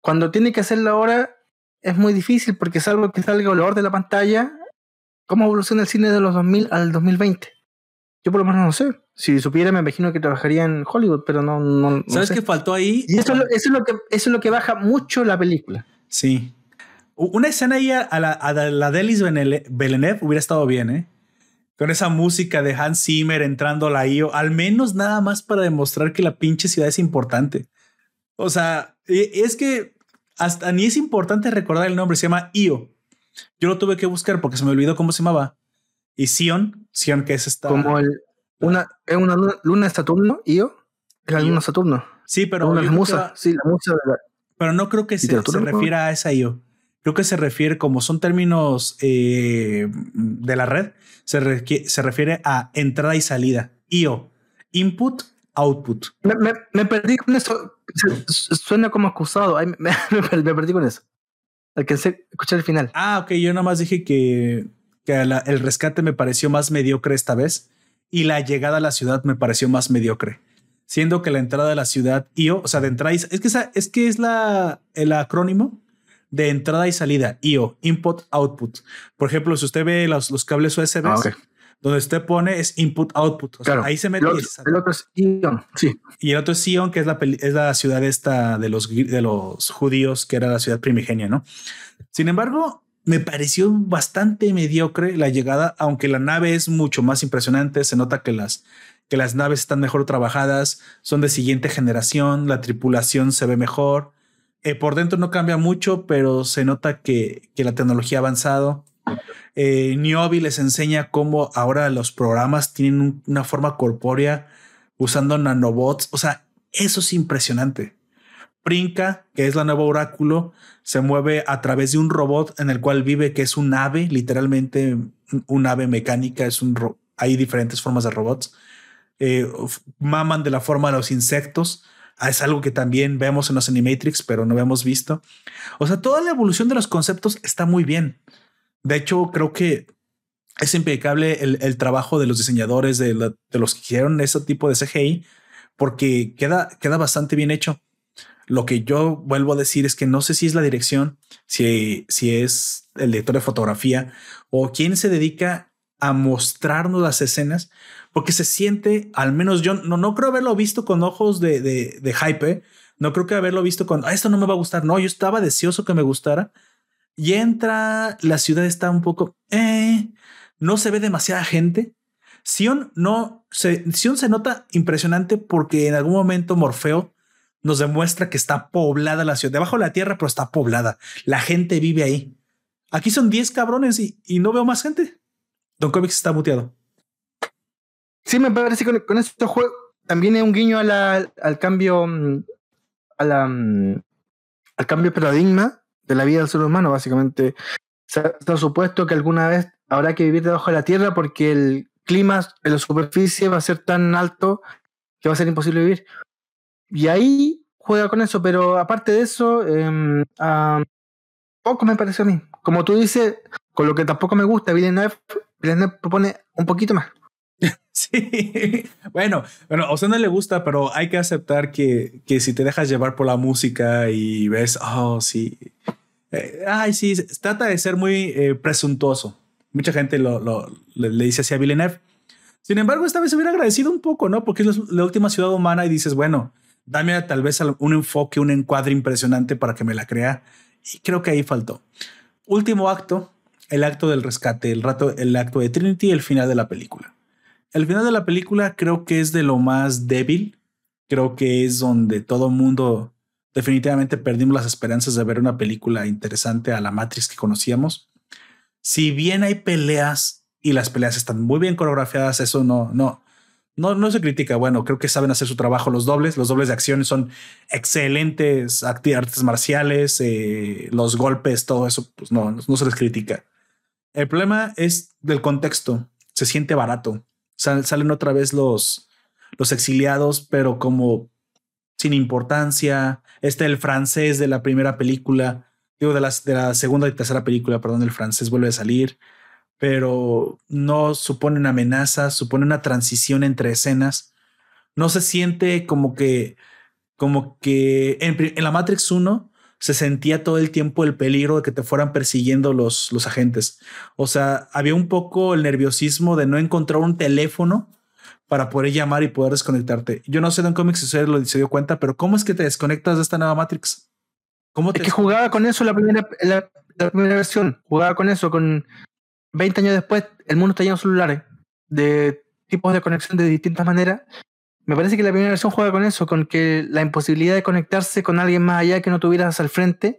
Cuando tiene que hacerlo ahora, es muy difícil porque salvo que salga olor de la pantalla, ¿cómo evoluciona el cine de los 2000 al 2020? Yo por lo menos no sé. Si supiera, me imagino que trabajaría en Hollywood, pero no. no, ¿Sabes qué faltó ahí? Y eso, es lo que, eso es lo que baja mucho la película. Sí. Una escena ahí a la, a la Delis Belenev hubiera estado bien, ¿eh? Con esa música de Hans Zimmer entrando a la IO, al menos nada más para demostrar que la pinche ciudad es importante. O sea, es que hasta ni es importante recordar el nombre, se llama Io. Yo lo tuve que buscar porque se me olvidó cómo se llamaba. Y Sion, Sion que es esta. Como el, una, es una luna de Saturno, Io. Es la luna Saturno. Sí, pero. la musa, sí, la musa de la. Pero no creo que se, se refiera a esa Io. Creo que se refiere, como son términos eh, de la red, se, se refiere a entrada y salida. IO, input, output. Me, perdí con eso. Suena como excusado. *laughs* me, perdí con eso. Alcancé escuchar el final. Ah, ok. Yo nomás dije que, que el rescate me pareció más mediocre esta vez y la llegada a la ciudad me pareció más mediocre. Siendo que la entrada de la ciudad, IO, o sea, de entrada, es que, es que es la, el acrónimo de entrada y salida, IO, input, output. Por ejemplo, si usted ve los, los cables USB, ah, donde usted pone es input, output. ahí se mete. El otro, es Ion, sí. Y el otro es Sion, que es la, es la ciudad esta de los, de los judíos, que era la ciudad primigenia, ¿no? Sin embargo, me pareció bastante mediocre la llegada, aunque la nave es mucho más impresionante. Se nota que las, que las naves están mejor trabajadas, son de siguiente generación, la tripulación se ve mejor. Eh, por dentro no cambia mucho, pero se nota que, la tecnología ha avanzado. Eh, Niobi les enseña cómo ahora los programas tienen una forma corpórea usando nanobots. O sea, eso es impresionante. Prinka, que es la nueva oráculo, se mueve a través de un robot en el cual vive, que es un ave, literalmente un ave mecánica. Es un hay diferentes formas de robots. Eh, maman de la forma de los insectos. Ah, es algo que también vemos en los Animatrix, pero no habíamos visto. O sea, toda la evolución de los conceptos está muy bien. De hecho, creo que es impecable el, trabajo de los diseñadores, de, los que hicieron ese tipo de CGI, porque queda, queda bastante bien hecho. Lo que yo vuelvo a decir es que no sé si es la dirección, si, si es el director de fotografía o quién se dedica a mostrarnos las escenas, porque se siente, al menos yo no, no creo haberlo visto con ojos de, de, hype, ¿eh? no creo que haberlo visto con, ah, esto no me va a gustar, no, yo estaba deseoso que me gustara. Y entra, la ciudad está un poco, eh, no se ve demasiada gente. Sion no se, Sion se nota impresionante porque en algún momento Morfeo nos demuestra que está poblada la ciudad, debajo de la tierra, pero está poblada. La gente vive ahí. Aquí son 10 cabrones y, y no veo más gente. Don Comics está muteado. Sí, me parece que con, este juego también es un guiño a la, al cambio mm, a la, mm, al cambio de paradigma de la vida del ser humano, básicamente. Se ha, supuesto que alguna vez habrá que vivir debajo de la tierra porque el clima en la superficie va a ser tan alto que va a ser imposible vivir. Y ahí juega con eso, pero aparte de eso, eh, poco me parece a mí. Como tú dices, con lo que tampoco me gusta, Villeneuve, Villeneuve propone un poquito más. *laughs* Sí, bueno, bueno, a usted no le gusta, pero hay que aceptar que, que si te dejas llevar por la música y ves, oh, sí, eh, ay, sí, trata de ser muy eh, presuntuoso. Mucha gente lo, lo le, dice así a Villeneuve. Sin embargo, esta vez se hubiera agradecido un poco, ¿no? Porque es la, última ciudad humana y dices, bueno, dame tal vez un enfoque, un encuadre impresionante para que me la crea. Y creo que ahí faltó. Último acto, el acto del rescate, el, rato, el acto de Trinity, el final de la película. El final de la película creo que es de lo más débil. Creo que es donde todo mundo definitivamente perdimos las esperanzas de ver una película interesante a la Matrix que conocíamos. Si bien hay peleas y las peleas están muy bien coreografiadas, eso no, no, no, no se critica. Bueno, creo que saben hacer su trabajo los dobles. Los dobles de acción son excelentes artes marciales, eh, los golpes, todo eso, pues no, no se les critica. El problema es del contexto. Se siente barato. salen otra vez los, los exiliados, pero como sin importancia. Este el francés de la primera película, digo de, las, de la segunda y tercera película, perdón, el francés vuelve a salir pero no supone una amenaza, supone una transición entre escenas. No se siente como que, como que en, la Matrix 1 se sentía todo el tiempo el peligro de que te fueran persiguiendo los, los agentes. O sea, había un poco el nerviosismo de no encontrar un teléfono para poder llamar y poder desconectarte. Yo no sé en cómics si usted lo se dio cuenta, pero ¿cómo es que te desconectas de esta nueva Matrix? ¿Cómo te es que jugaba con eso la primera, la primera versión, jugaba con eso, con 20 años después, el mundo está lleno de celulares, de tipos de conexión de distintas maneras. Me parece que la primera versión juega con eso, con que la imposibilidad de conectarse con alguien más allá que no tuvieras al frente,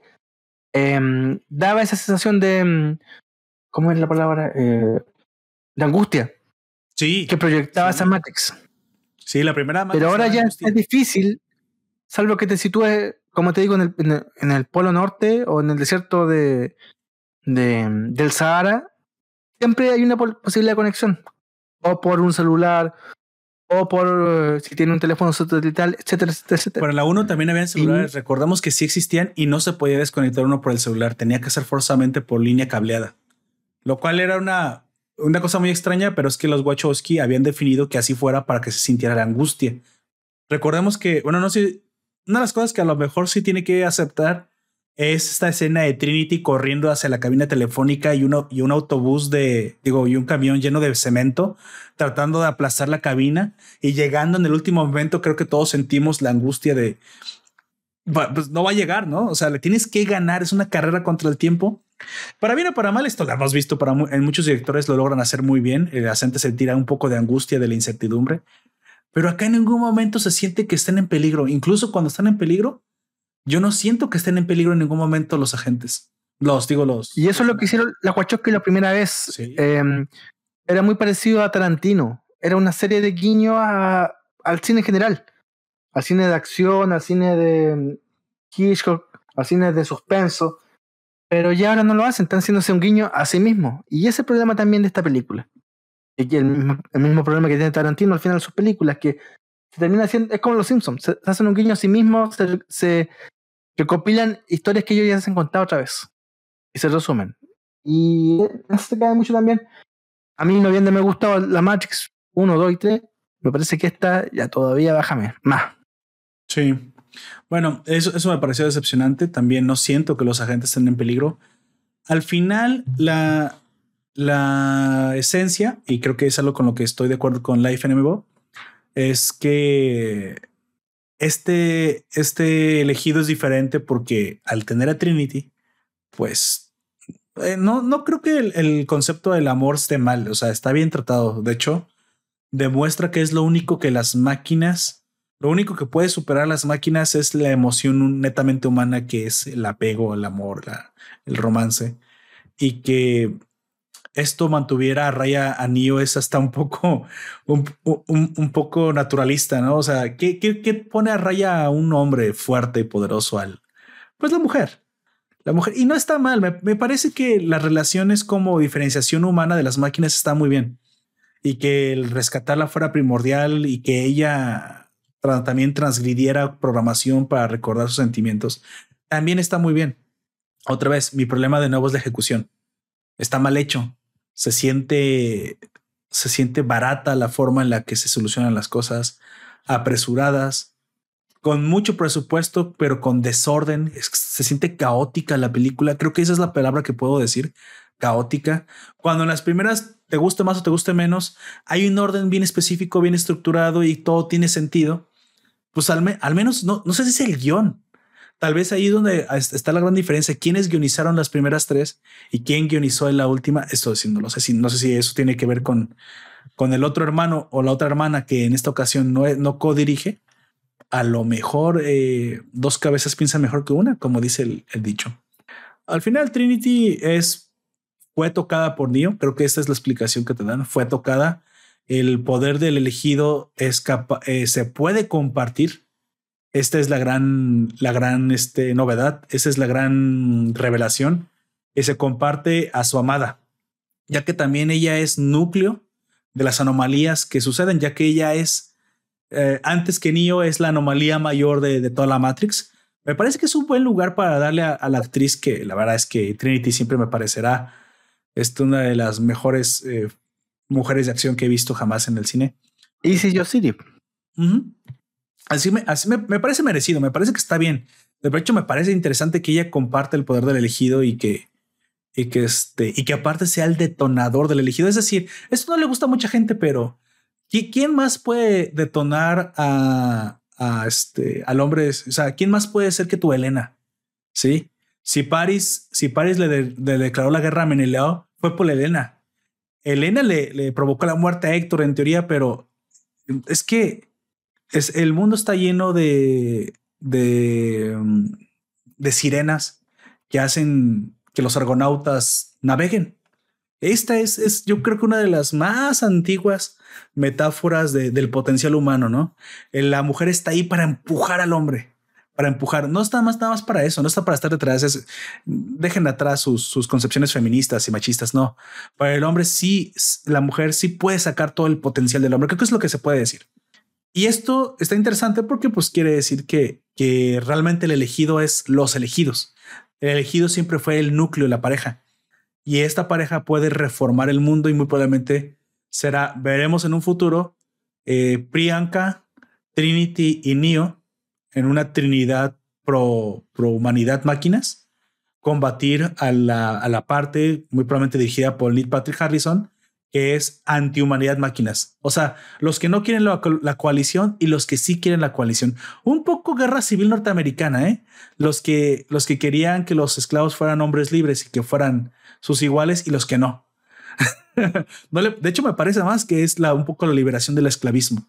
em, daba esa sensación de, em, ¿cómo es la palabra? Eh, de angustia. Sí. Que proyectaba esa Matrix. Sí, la primera Matrix. Pero ahora ya es difícil, salvo que te sitúes, como te digo, en el, en el, Polo Norte o en el desierto de, de, del Sahara, siempre hay una posibilidad de conexión. O por un celular, o por eh, si tiene un teléfono satelital, etcétera, etcétera, etcétera. En la 1 también había celulares. Recordamos que sí existían y no se podía desconectar uno por el celular. Tenía que ser forzosamente por línea cableada. Lo cual era una, una cosa muy extraña, pero es que los Wachowski habían definido que así fuera para que se sintiera la angustia. Recordemos que, bueno, no sé, una de las cosas que a lo mejor sí tiene que aceptar es esta escena de Trinity corriendo hacia la cabina telefónica y, un autobús de, digo, y un camión lleno de cemento tratando de aplastar la cabina y llegando en el último momento, creo que todos sentimos la angustia de, pues no va a llegar, ¿no? O sea, le tienes que ganar, es una carrera contra el tiempo. Para bien o para mal, esto lo hemos visto, para en muchos directores lo logran hacer muy bien, el acente se tira un poco de angustia, de la incertidumbre, pero acá en ningún momento se siente que estén en peligro, incluso cuando están en peligro, yo no siento que estén en peligro en ningún momento los agentes. Los, digo, los. Y eso es lo que hicieron la Wachowski la primera vez. Em, era muy parecido a Tarantino. Era una serie de guiños al cine en general. Al cine de acción, al cine de em, Hitchcock, al cine de suspenso. Pero ya ahora no lo hacen, están haciéndose un guiño a sí mismo. Y ese es el problema también de esta película. Y el mismo, el mismo problema que tiene Tarantino al final de sus películas, que termina haciendo, es como los Simpsons, se, hacen un guiño a sí mismos, se, se recopilan historias que ellos ya se han contado otra vez y se resumen. Y se cae mucho también. A mí no bien me gustado la Matrix 1, 2 y 3. Me parece que esta ya todavía bájame más. Sí. Bueno, eso, eso me pareció decepcionante. También no siento que los agentes estén en peligro. Al final, la, la esencia, y creo que es algo con lo que estoy de acuerdo con Life NMO, es que este, este elegido es diferente porque al tener a Trinity, pues eh, no, no creo que el, concepto del amor esté mal, o sea, está bien tratado. De hecho, demuestra que es lo único que las máquinas, lo único que puede superar las máquinas es la emoción netamente humana que es el apego, el amor, el romance. Y que esto mantuviera a raya a Neo es hasta un poco, un, poco naturalista, ¿no? O sea, ¿qué, ¿qué, pone a raya a un hombre fuerte y poderoso al? Pues la mujer. La mujer. Y no está mal. Me, parece que las relaciones como diferenciación humana de las máquinas está muy bien. Y que el rescatarla fuera primordial y que ella también transgridiera programación para recordar sus sentimientos también está muy bien. Otra vez, mi problema de nuevo es la ejecución. Está mal hecho se siente, se siente barata la forma en la que se solucionan las cosas, apresuradas, con mucho presupuesto, pero con desorden. Se siente caótica la película. Creo que esa es la palabra que puedo decir, caótica. Cuando en las primeras te guste más o te guste menos, hay un orden bien específico, bien estructurado y todo tiene sentido. Pues al, al menos no, no sé si es el guion, tal vez ahí donde está la gran diferencia. ¿Quiénes guionizaron las primeras tres y quién guionizó en la última? Esto diciendo, no sé si, no sé si eso tiene que ver con, con el otro hermano o la otra hermana que en esta ocasión no, no co-dirige. A lo mejor eh, dos cabezas piensan mejor que una, como dice el, dicho. Al final, Trinity es, fue tocada por Neo. Creo que esta es la explicación que te dan. Fue tocada el poder del elegido es eh, se puede compartir. Esta es la gran, la gran este, novedad. Esa es la gran revelación. Y se comparte a su amada, ya que también ella es núcleo de las anomalías que suceden, ya que ella es, eh, antes que Neo, es la anomalía mayor de, de, toda la Matrix. Me parece que es un buen lugar para darle a, la actriz que la verdad es que Trinity siempre me parecerá es una de las mejores eh, mujeres de acción que he visto jamás en el cine. Y si yo sí. Así, me, así me, parece merecido, me parece que está bien. De hecho, me parece interesante que ella comparte el poder del elegido y que, y que este, y que aparte sea el detonador del elegido. Es decir, esto no le gusta a mucha gente, pero ¿quién más puede detonar a, a este, al hombre? O sea, ¿quién más puede ser que tu Elena? Sí. Si Paris, si Paris le, declaró la guerra a Menelao, fue por Elena. Elena le, le, provocó la muerte a Héctor en teoría, pero es que el mundo está lleno de, de, de sirenas que hacen que los argonautas naveguen. Esta es, es, yo creo que una de las más antiguas metáforas del potencial humano, ¿no? La mujer está ahí para empujar al hombre para empujar. No está más nada más para eso, no está para estar detrás. Es, dejen atrás sus, sus, concepciones feministas y machistas. No, para el hombre sí, la mujer sí puede sacar todo el potencial del hombre. Creo que es lo que se puede decir. Y esto está interesante porque pues quiere decir que, que realmente el elegido es los elegidos. El elegido siempre fue el núcleo la pareja. Y esta pareja puede reformar el mundo y muy probablemente será, veremos en un futuro, eh, Priyanka, Trinity y Neo en una trinidad pro, pro humanidad máquinas, combatir a la, a la parte muy probablemente dirigida por Neil Patrick Harrison, que es antihumanidad máquinas. O sea, los que no quieren la, coalición y los que sí quieren la coalición. Un poco guerra civil norteamericana, ¿eh? Los que, los que querían que los esclavos fueran hombres libres y que fueran sus iguales y los que no. *laughs* no de hecho, me parece más que es la, un poco la liberación del esclavismo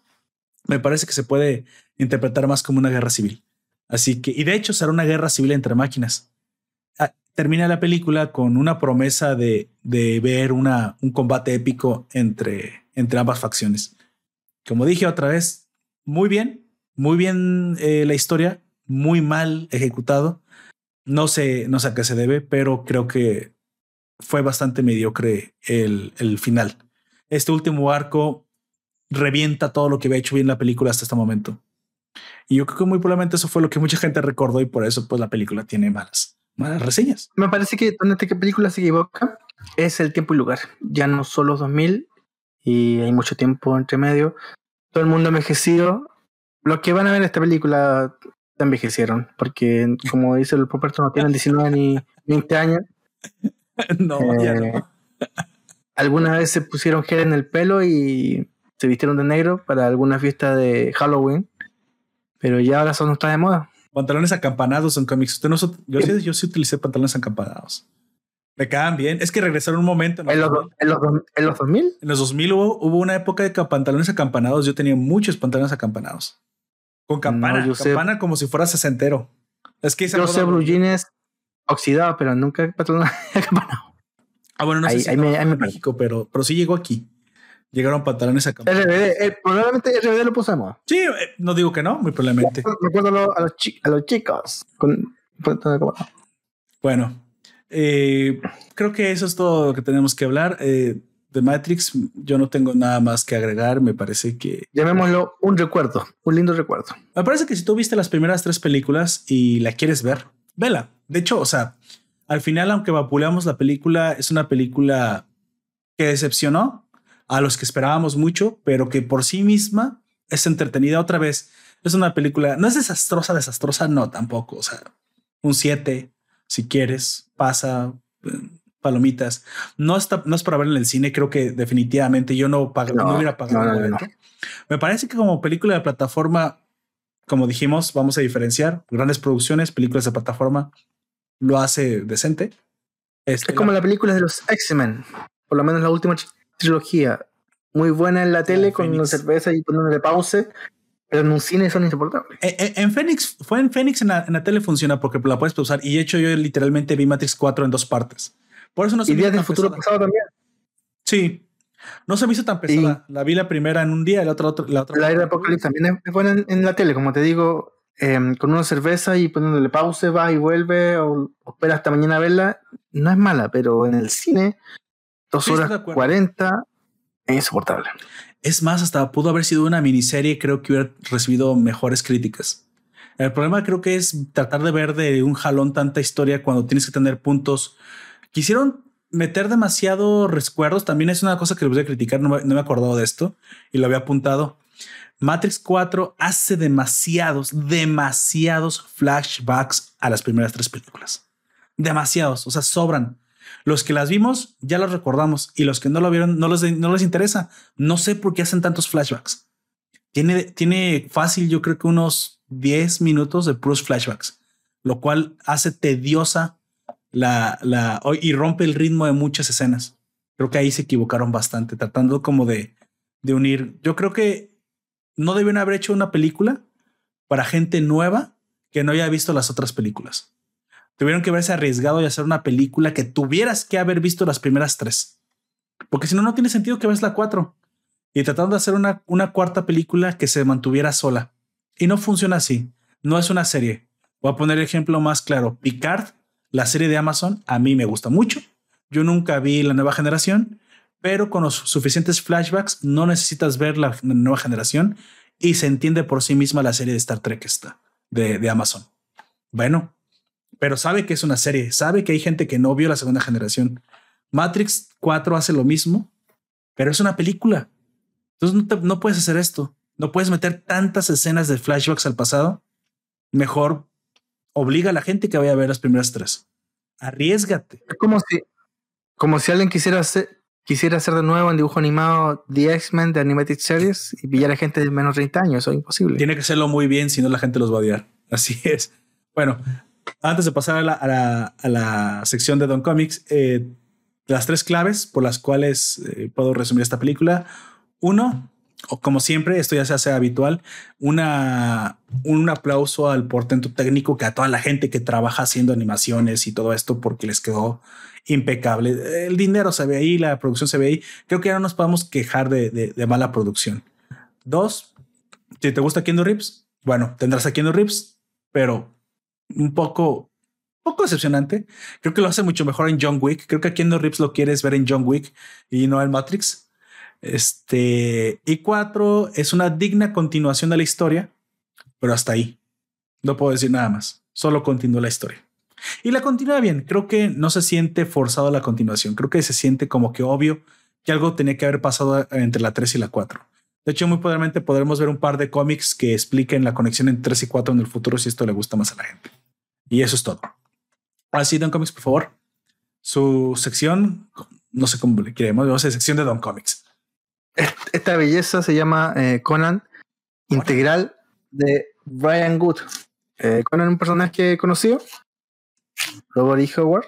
me parece que se puede interpretar más como una guerra civil. Así que, y de hecho será una guerra civil entre máquinas. Termina la película con una promesa de, ver un combate épico entre, ambas facciones. Como dije otra vez, muy bien, muy bien eh, la historia, muy mal ejecutado. No sé, no sé a qué se debe, pero creo que fue bastante mediocre el, el final. Este último arco revienta todo lo que había hecho bien la película hasta este momento. Y yo creo que muy probablemente eso fue lo que mucha gente recordó y por eso pues la película tiene malas, malas reseñas. Me parece que donde esta película se equivoca es el tiempo y lugar. Ya no son los 2000 y hay mucho tiempo entre medio. Todo el mundo envejecido. Los que van a ver esta película envejecieron porque como dice el Poperto no tienen 19 ni 20 años. *laughs* no, ya no. Eh, alguna vez se pusieron gel en el pelo y se vistieron de negro para alguna fiesta de Halloween, pero ya ahora eso no está de moda. Pantalones acampanados en cómics. Usted no, yo, sí, yo sí utilicé pantalones acampanados. Me quedan bien. Es que regresaron un momento. ¿En, los, en, los, ¿En, los, 2000? En los 2000 hubo, hubo una época de pantalones acampanados. Yo tenía muchos pantalones acampanados. Con campana. campana como si fuera sesentero. Es que yo sé blue jeans oxidado, pero nunca pantalones *laughs* acampanados. Ah, bueno, no sé si me, en México, pero, pero sí llegó aquí llegaron pantalones a RBD, eh, probablemente RBD lo pusimos. Sí, eh, no digo que no, muy probablemente. Recuerdo a los, a los chicos con Bueno, eh, creo que eso es todo lo que tenemos que hablar. de Matrix, yo no tengo nada más que agregar. Me parece que. Llamémoslo un recuerdo, un lindo recuerdo. Me parece que si tú viste las primeras tres películas y la quieres ver, vela. De hecho, o sea, al final, aunque vapuleamos la película, es una película que decepcionó, a los que esperábamos mucho, pero que por sí misma es entretenida otra vez. Es una película, no es desastrosa, desastrosa, no tampoco. O sea, un 7, si quieres, pasa, eh, palomitas. No, está, no es para ver en el cine, creo que definitivamente yo no, no, hubiera pagado. Me parece que como película de plataforma, como dijimos, vamos a diferenciar grandes producciones, películas de plataforma, lo hace decente. Este, es como la, película de los X-Men, por lo menos la última trilogía muy buena en la tele con una cerveza y poniéndole pause, pero en un cine son insoportables. En, eh, eh, en Fénix, fue en Fénix en la, tele funciona porque la puedes usar y de hecho yo literalmente vi Matrix 4 en dos partes. Por eso no Y Días del Futuro Pasado también. Sí. No se me hizo tan pesada. La vi la primera en un día y la otra, la otra. La era de Apocalipsis también es buena en, la tele, como te digo, em, con una cerveza y poniéndole pausa, va y vuelve, o, espera hasta mañana a verla. No es mala, pero en el cine, dos horas cuarenta, es insoportable. Es más, hasta pudo haber sido una miniserie, creo que hubiera recibido mejores críticas. El problema creo que es tratar de ver de un jalón tanta historia cuando tienes que tener puntos. Quisieron meter demasiado recuerdos. También es una cosa que les voy a criticar. No me, no me he acordado de esto y lo había apuntado. Matrix 4 hace demasiados, demasiados flashbacks a las primeras tres películas. Demasiados, o sea, sobran. Los que las vimos ya los recordamos y los que no lo vieron no les, no les interesa. No sé por qué hacen tantos flashbacks. Tiene, tiene fácil, yo creo que unos 10 minutos de puros flashbacks, lo cual hace tediosa la, la, y rompe el ritmo de muchas escenas. Creo que ahí se equivocaron bastante, tratando como de, de unir. Yo creo que no debieron haber hecho una película para gente nueva que no haya visto las otras películas. Tuvieron que haberse arriesgado y hacer una película que tuvieras que haber visto las primeras tres. Porque si no, no tiene sentido que ves la cuatro y tratando de hacer una, una cuarta película que se mantuviera sola. Y no funciona así. No es una serie. Voy a poner el ejemplo más claro. Picard, la serie de Amazon, a mí me gusta mucho. Yo nunca vi la nueva generación, pero con los suficientes flashbacks no necesitas ver la nueva generación y se entiende por sí misma la serie de Star Trek esta de, de Amazon. Bueno, pero sabe que es una serie, sabe que hay gente que no vio la segunda generación. Matrix 4 hace lo mismo, pero es una película. Entonces no, puedes hacer esto. No puedes meter tantas escenas de flashbacks al pasado. Mejor obliga a la gente que vaya a ver las primeras tres. Arriesgate. Es como si, como si alguien quisiera hacer, quisiera hacer de nuevo en dibujo animado The X-Men de Animated Series y pillar a gente de menos de 30 años. Eso es imposible. Tiene que hacerlo muy bien, si no la gente los va a odiar. Así es. Bueno, antes de pasar a la, sección de Don Comics, eh, las tres claves por las cuales eh, puedo resumir esta película. Uno, o como siempre, esto ya se hace habitual, una, un aplauso al portento técnico que a toda la gente que trabaja haciendo animaciones y todo esto porque les quedó impecable. El dinero se ve ahí, la producción se ve ahí. Creo que ya no nos podemos quejar de, mala producción. Dos, si te gusta Kendo Rips, bueno, tendrás a Kendo Rips, pero un poco, poco decepcionante. Creo que lo hace mucho mejor en John Wick. Creo que a Kendo Rips lo quieres ver en John Wick y no en Matrix. Este, y cuatro es una digna continuación de la historia, pero hasta ahí. No puedo decir nada más. Solo continúa la historia. Y la continúa bien. Creo que no se siente forzado la continuación. Creo que se siente como que obvio que algo tenía que haber pasado entre la 3 y la 4. De hecho, muy probablemente podremos ver un par de cómics que expliquen la conexión entre 3 y 4 en el futuro si esto le gusta más a la gente. Y eso es todo. Así, Don Comics, por favor. Su sección, no sé cómo le queremos, vamos a sección de Don Comics. Esta belleza se llama eh, Conan Integral de Brian Good. Eh, Conan, un personaje conocido, Robert E. Howard.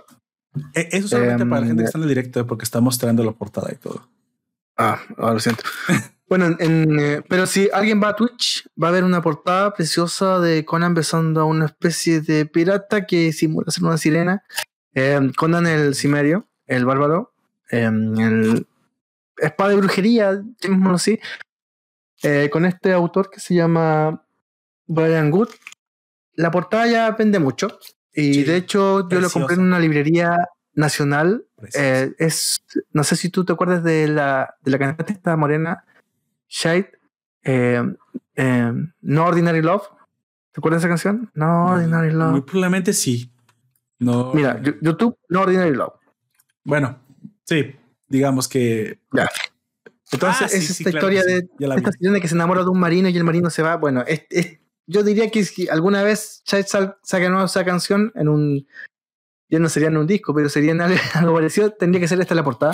Eh, eso solamente para la gente que em, está en el directo, porque está mostrando la portada y todo. Ah, ah lo siento. *laughs* bueno, pero si alguien va a Twitch, va a ver una portada preciosa de Conan besando a una especie de pirata que simula ser una sirena. Em, Conan el Cimerio, el bárbaro, em, el espada de brujería, así, eh, con este autor que se llama Brian Good. La portada ya vende mucho. Y de hecho, yo lo compré en una librería nacional. Eh, es, no sé si tú te acuerdas de la, de la cantante esta morena, Shade, eh, No Ordinary Love. ¿Te acuerdas de esa canción? No, Ordinary Love. Muy probablemente sí. No. Mira, YouTube, No Ordinary Love. Bueno, sí digamos que. Ya. Entonces, ah, es esta historia de esta de que se enamora de un marino y el marino se va. Bueno, es, yo diría que si alguna vez Chad saca nueva esa canción en un. Ya no sería en un disco, pero sería en algo, *laughs* parecido, tendría que ser esta la portada.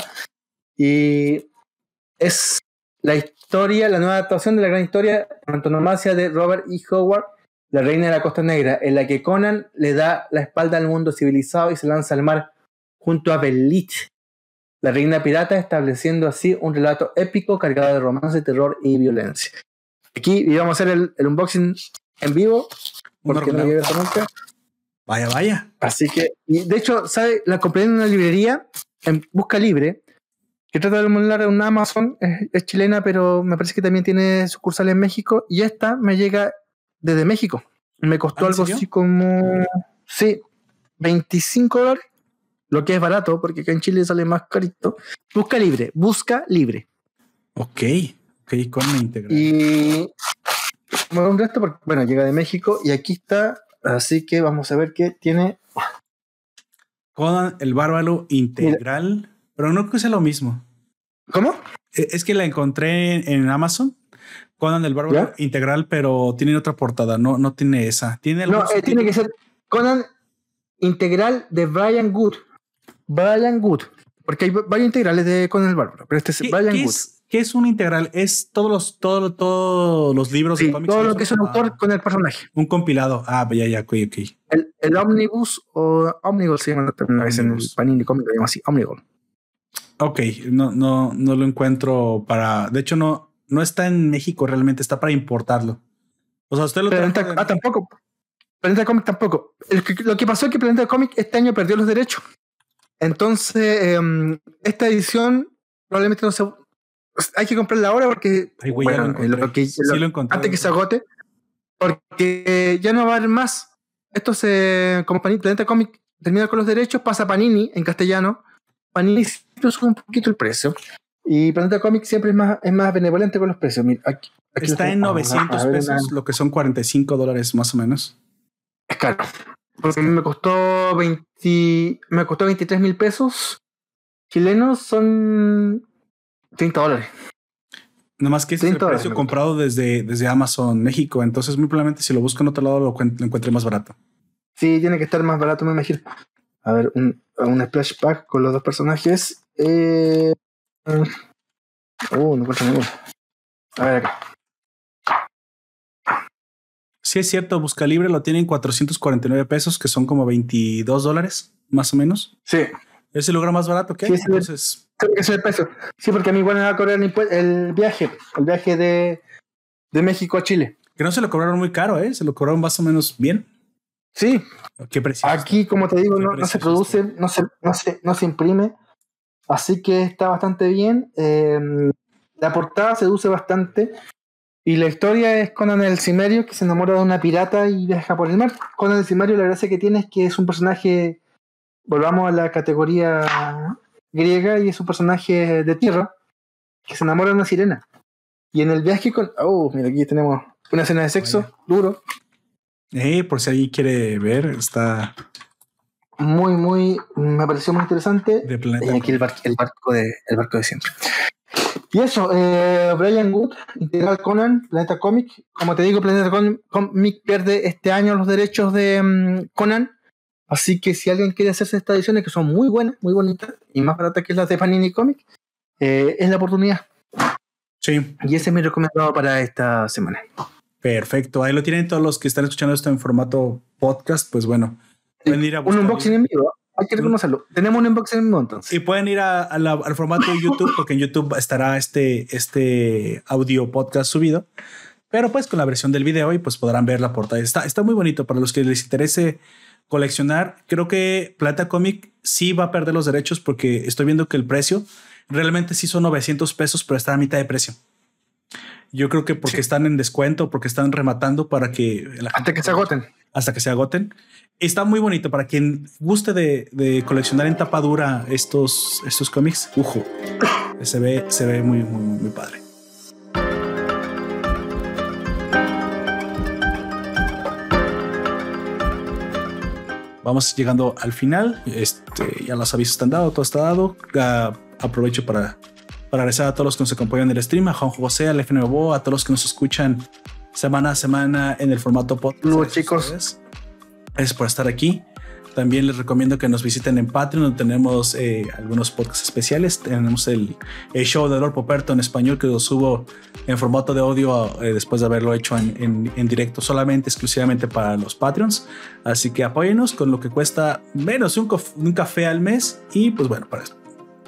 Y es la historia, la nueva adaptación de la gran historia, antonomasia de Robert E. Howard, la reina de la Costa Negra, en la que Conan le da la espalda al mundo civilizado y se lanza al mar junto a Belich, la reina pirata, estableciendo así un relato épico cargado de romance, terror y violencia. Aquí íbamos a hacer el, unboxing en vivo, porque no, había nunca. Vaya, vaya. Así que, y de hecho, ¿sabe? La compré en una librería, en Busca Libre, que trata de emular una Amazon, es, es chilena, pero me parece que también tiene sucursal en México. Y esta me llega desde México. Me costó ¿Ah, algo serio? así como, sí, 25 dólares, lo que es barato, porque acá en Chile sale más carito. Busca libre, busca libre. Ok, ok, con la integral. Y bueno, un resto, porque, bueno, llega de México y aquí está, así que vamos a ver qué tiene. Conan el bárbaro integral, pero no que sea lo mismo. ¿Cómo? Eh, Es que la encontré en, Amazon. Conan el bárbaro ¿Ya? integral, pero tiene otra portada. No, no tiene esa. Tiene No, eh, tiene que ser Conan integral de Brian Good. Brian Good. Porque hay varios integrales de Conan el Bárbaro, pero este es ¿Qué, Brian qué Good. es, qué es un integral? Es todos los, todo, todos los libros Sí, de cómics. todo lo que es un son- autor ah, con el personaje. un compilado. Ah, ya, ya, ok, ok. El, el Omnibus o Omnibus se llama una vez en el. Panini Comic, lo llaman así, Omnibus. Ok, no, no, no lo encuentro para. De hecho, no, no está en México realmente, está para importarlo. O sea, usted lo Planeta, de- ah, tampoco. Planeta Comic tampoco. El lo que pasó es que Planeta Comic este año perdió los derechos. Entonces, em, esta edición probablemente no se. Hay que comprarla ahora porque. Ay, güey, lo bueno, encontré. lo que- Sí lo- lo encontré. antes que se agote. Porque ya no va a haber más. Esto se. Como Planeta Comic termina con los derechos, pasa Panini en castellano. Panini siempre sube un poquito el precio. Y Planeta Comic siempre es más, es más benevolente con los precios. Mira, aquí, Está en Vamos a- 900 a ver, pesos, una- lo que son 45 dólares más o menos. Es caro. Porque a mí me costó 20, me costó 23 mil pesos. Chilenos son 30 dólares. Nomás que ese es el 30 dólares precio comprado desde, desde Amazon México. Entonces, muy probablemente si lo busco en otro lado, lo, lo encuentre más barato. Sí, tiene que estar más barato, me imagino. A ver, un, un splash pack con los dos personajes. Eh, uh, no encuentro ninguno. A ver acá. Sí, es cierto, Busca Libre lo tienen 449 pesos, que son como 22 dólares, más o menos. Sí, Es el lugar más barato que hay. Sí. Entonces, creo que es el precio. Sí, porque a mí igual me va a cobrar el viaje. El viaje de, de México a Chile. que no se lo cobraron muy caro, ¿eh? Se lo cobraron más o menos bien. Sí. Aquí, como te digo, no, no se produce, no se, no, se, no se imprime. Así que está bastante bien. Eh, la portada seduce bastante. Y la historia es Conan el Cimerio que se enamora de una pirata y viaja por el mar. Conan el Cimerio, la gracia que tiene es que es un personaje. Volvamos a la categoría griega y es un personaje de tierra que se enamora de una sirena. Y en el viaje con. Oh, mira, aquí tenemos una escena de sexo Vaya. duro. Eh, por si alguien quiere ver, está Muy, muy. Me pareció muy interesante. de planeta. Y aquí el, bar- el barco de el barco de siempre. Y eso, eh, Brian Wood, Integral Conan, Planeta Comic. Como te digo, Planeta Com- Comic pierde este año los derechos de mm, Conan. Así que si alguien quiere hacerse estas ediciones que son muy buenas, muy bonitas y más baratas que las de Panini Comic, eh, es la oportunidad. Sí, Y ese es mi recomendado para esta semana. Perfecto. Ahí lo tienen todos los que están escuchando esto en formato podcast. Pues bueno, pueden ir a Un unboxing en vivo, hay que reconocerlo. Tenemos un unboxing en vivo entonces. Y pueden ir a- a la- al formato de YouTube, porque en YouTube estará este, este audio podcast subido. Pero pues con la versión del video y pues podrán ver la portada. Está, está muy bonito para los que les interese coleccionar. Creo que Plata Comic sí va a perder los derechos porque estoy viendo que el precio realmente sí son 900 pesos, pero está a mitad de precio. Yo creo que porque Sí. están en descuento, porque están rematando para que la Hasta gente- que se agoten. hasta que se agoten. Está muy bonito para quien guste de, de coleccionar en tapa dura estos, estos cómics. Ujo, se ve, se ve muy, muy, muy padre. Vamos llegando al final. Este, ya los avisos están dados, todo está dado. Ah, aprovecho para, para agradecer a todos los que nos acompañan en el stream, a Juan José, al FNBO, a todos los que nos escuchan semana a semana en el formato podcast. A chicos. ustedes. Gracias por estar aquí. También les recomiendo que nos visiten en Patreon, donde tenemos eh, algunos podcasts especiales. Tenemos el, el show de Lord Poperto en español que lo subo en formato de audio eh, después de haberlo hecho en, en- en directo solamente, exclusivamente para los Patreons. Así que apóyenos con lo que cuesta menos un, café al mes. Y pues bueno, para,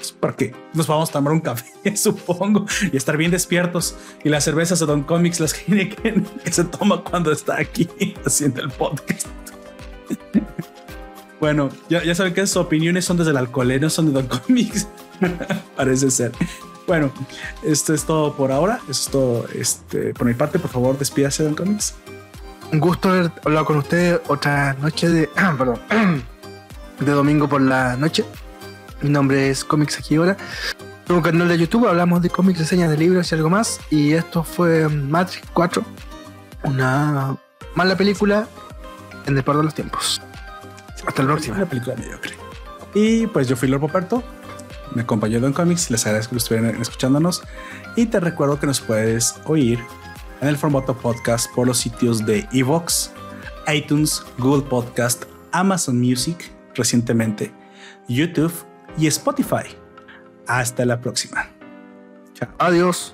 pues, para que nos vamos a tomar un café, *laughs* supongo, y estar bien despiertos. Y las cervezas de Don Comics, las que se toma cuando está aquí *laughs* haciendo el podcast. *laughs* Bueno, ya, ya saben que sus opiniones son desde el alcohol, ¿eh? no son de Don Comics. Parece ser. Bueno, esto es todo por ahora. Esto es todo este, por mi parte. Por favor, despídase, Don Comics. Un gusto haber hablado con ustedes otra noche de. *clears throat* perdón. *clears throat* de domingo por la noche. Mi nombre es Comics Ahora. Tengo un canal de YouTube, hablamos de cómics, reseñas de libros y algo más. Y esto fue Matrix 4. Una mala película en el par de los tiempos. Hasta la próxima. Una película mediocre. Y pues yo fui Lord Poperto. Me acompañó Don Comics. Les agradezco que estuvieran escuchándonos. Y te recuerdo que nos puedes oír en el formato podcast por los sitios de Evox, iTunes, Google Podcast, Amazon Music recientemente, YouTube y Spotify. Hasta la próxima. Chao. Adiós.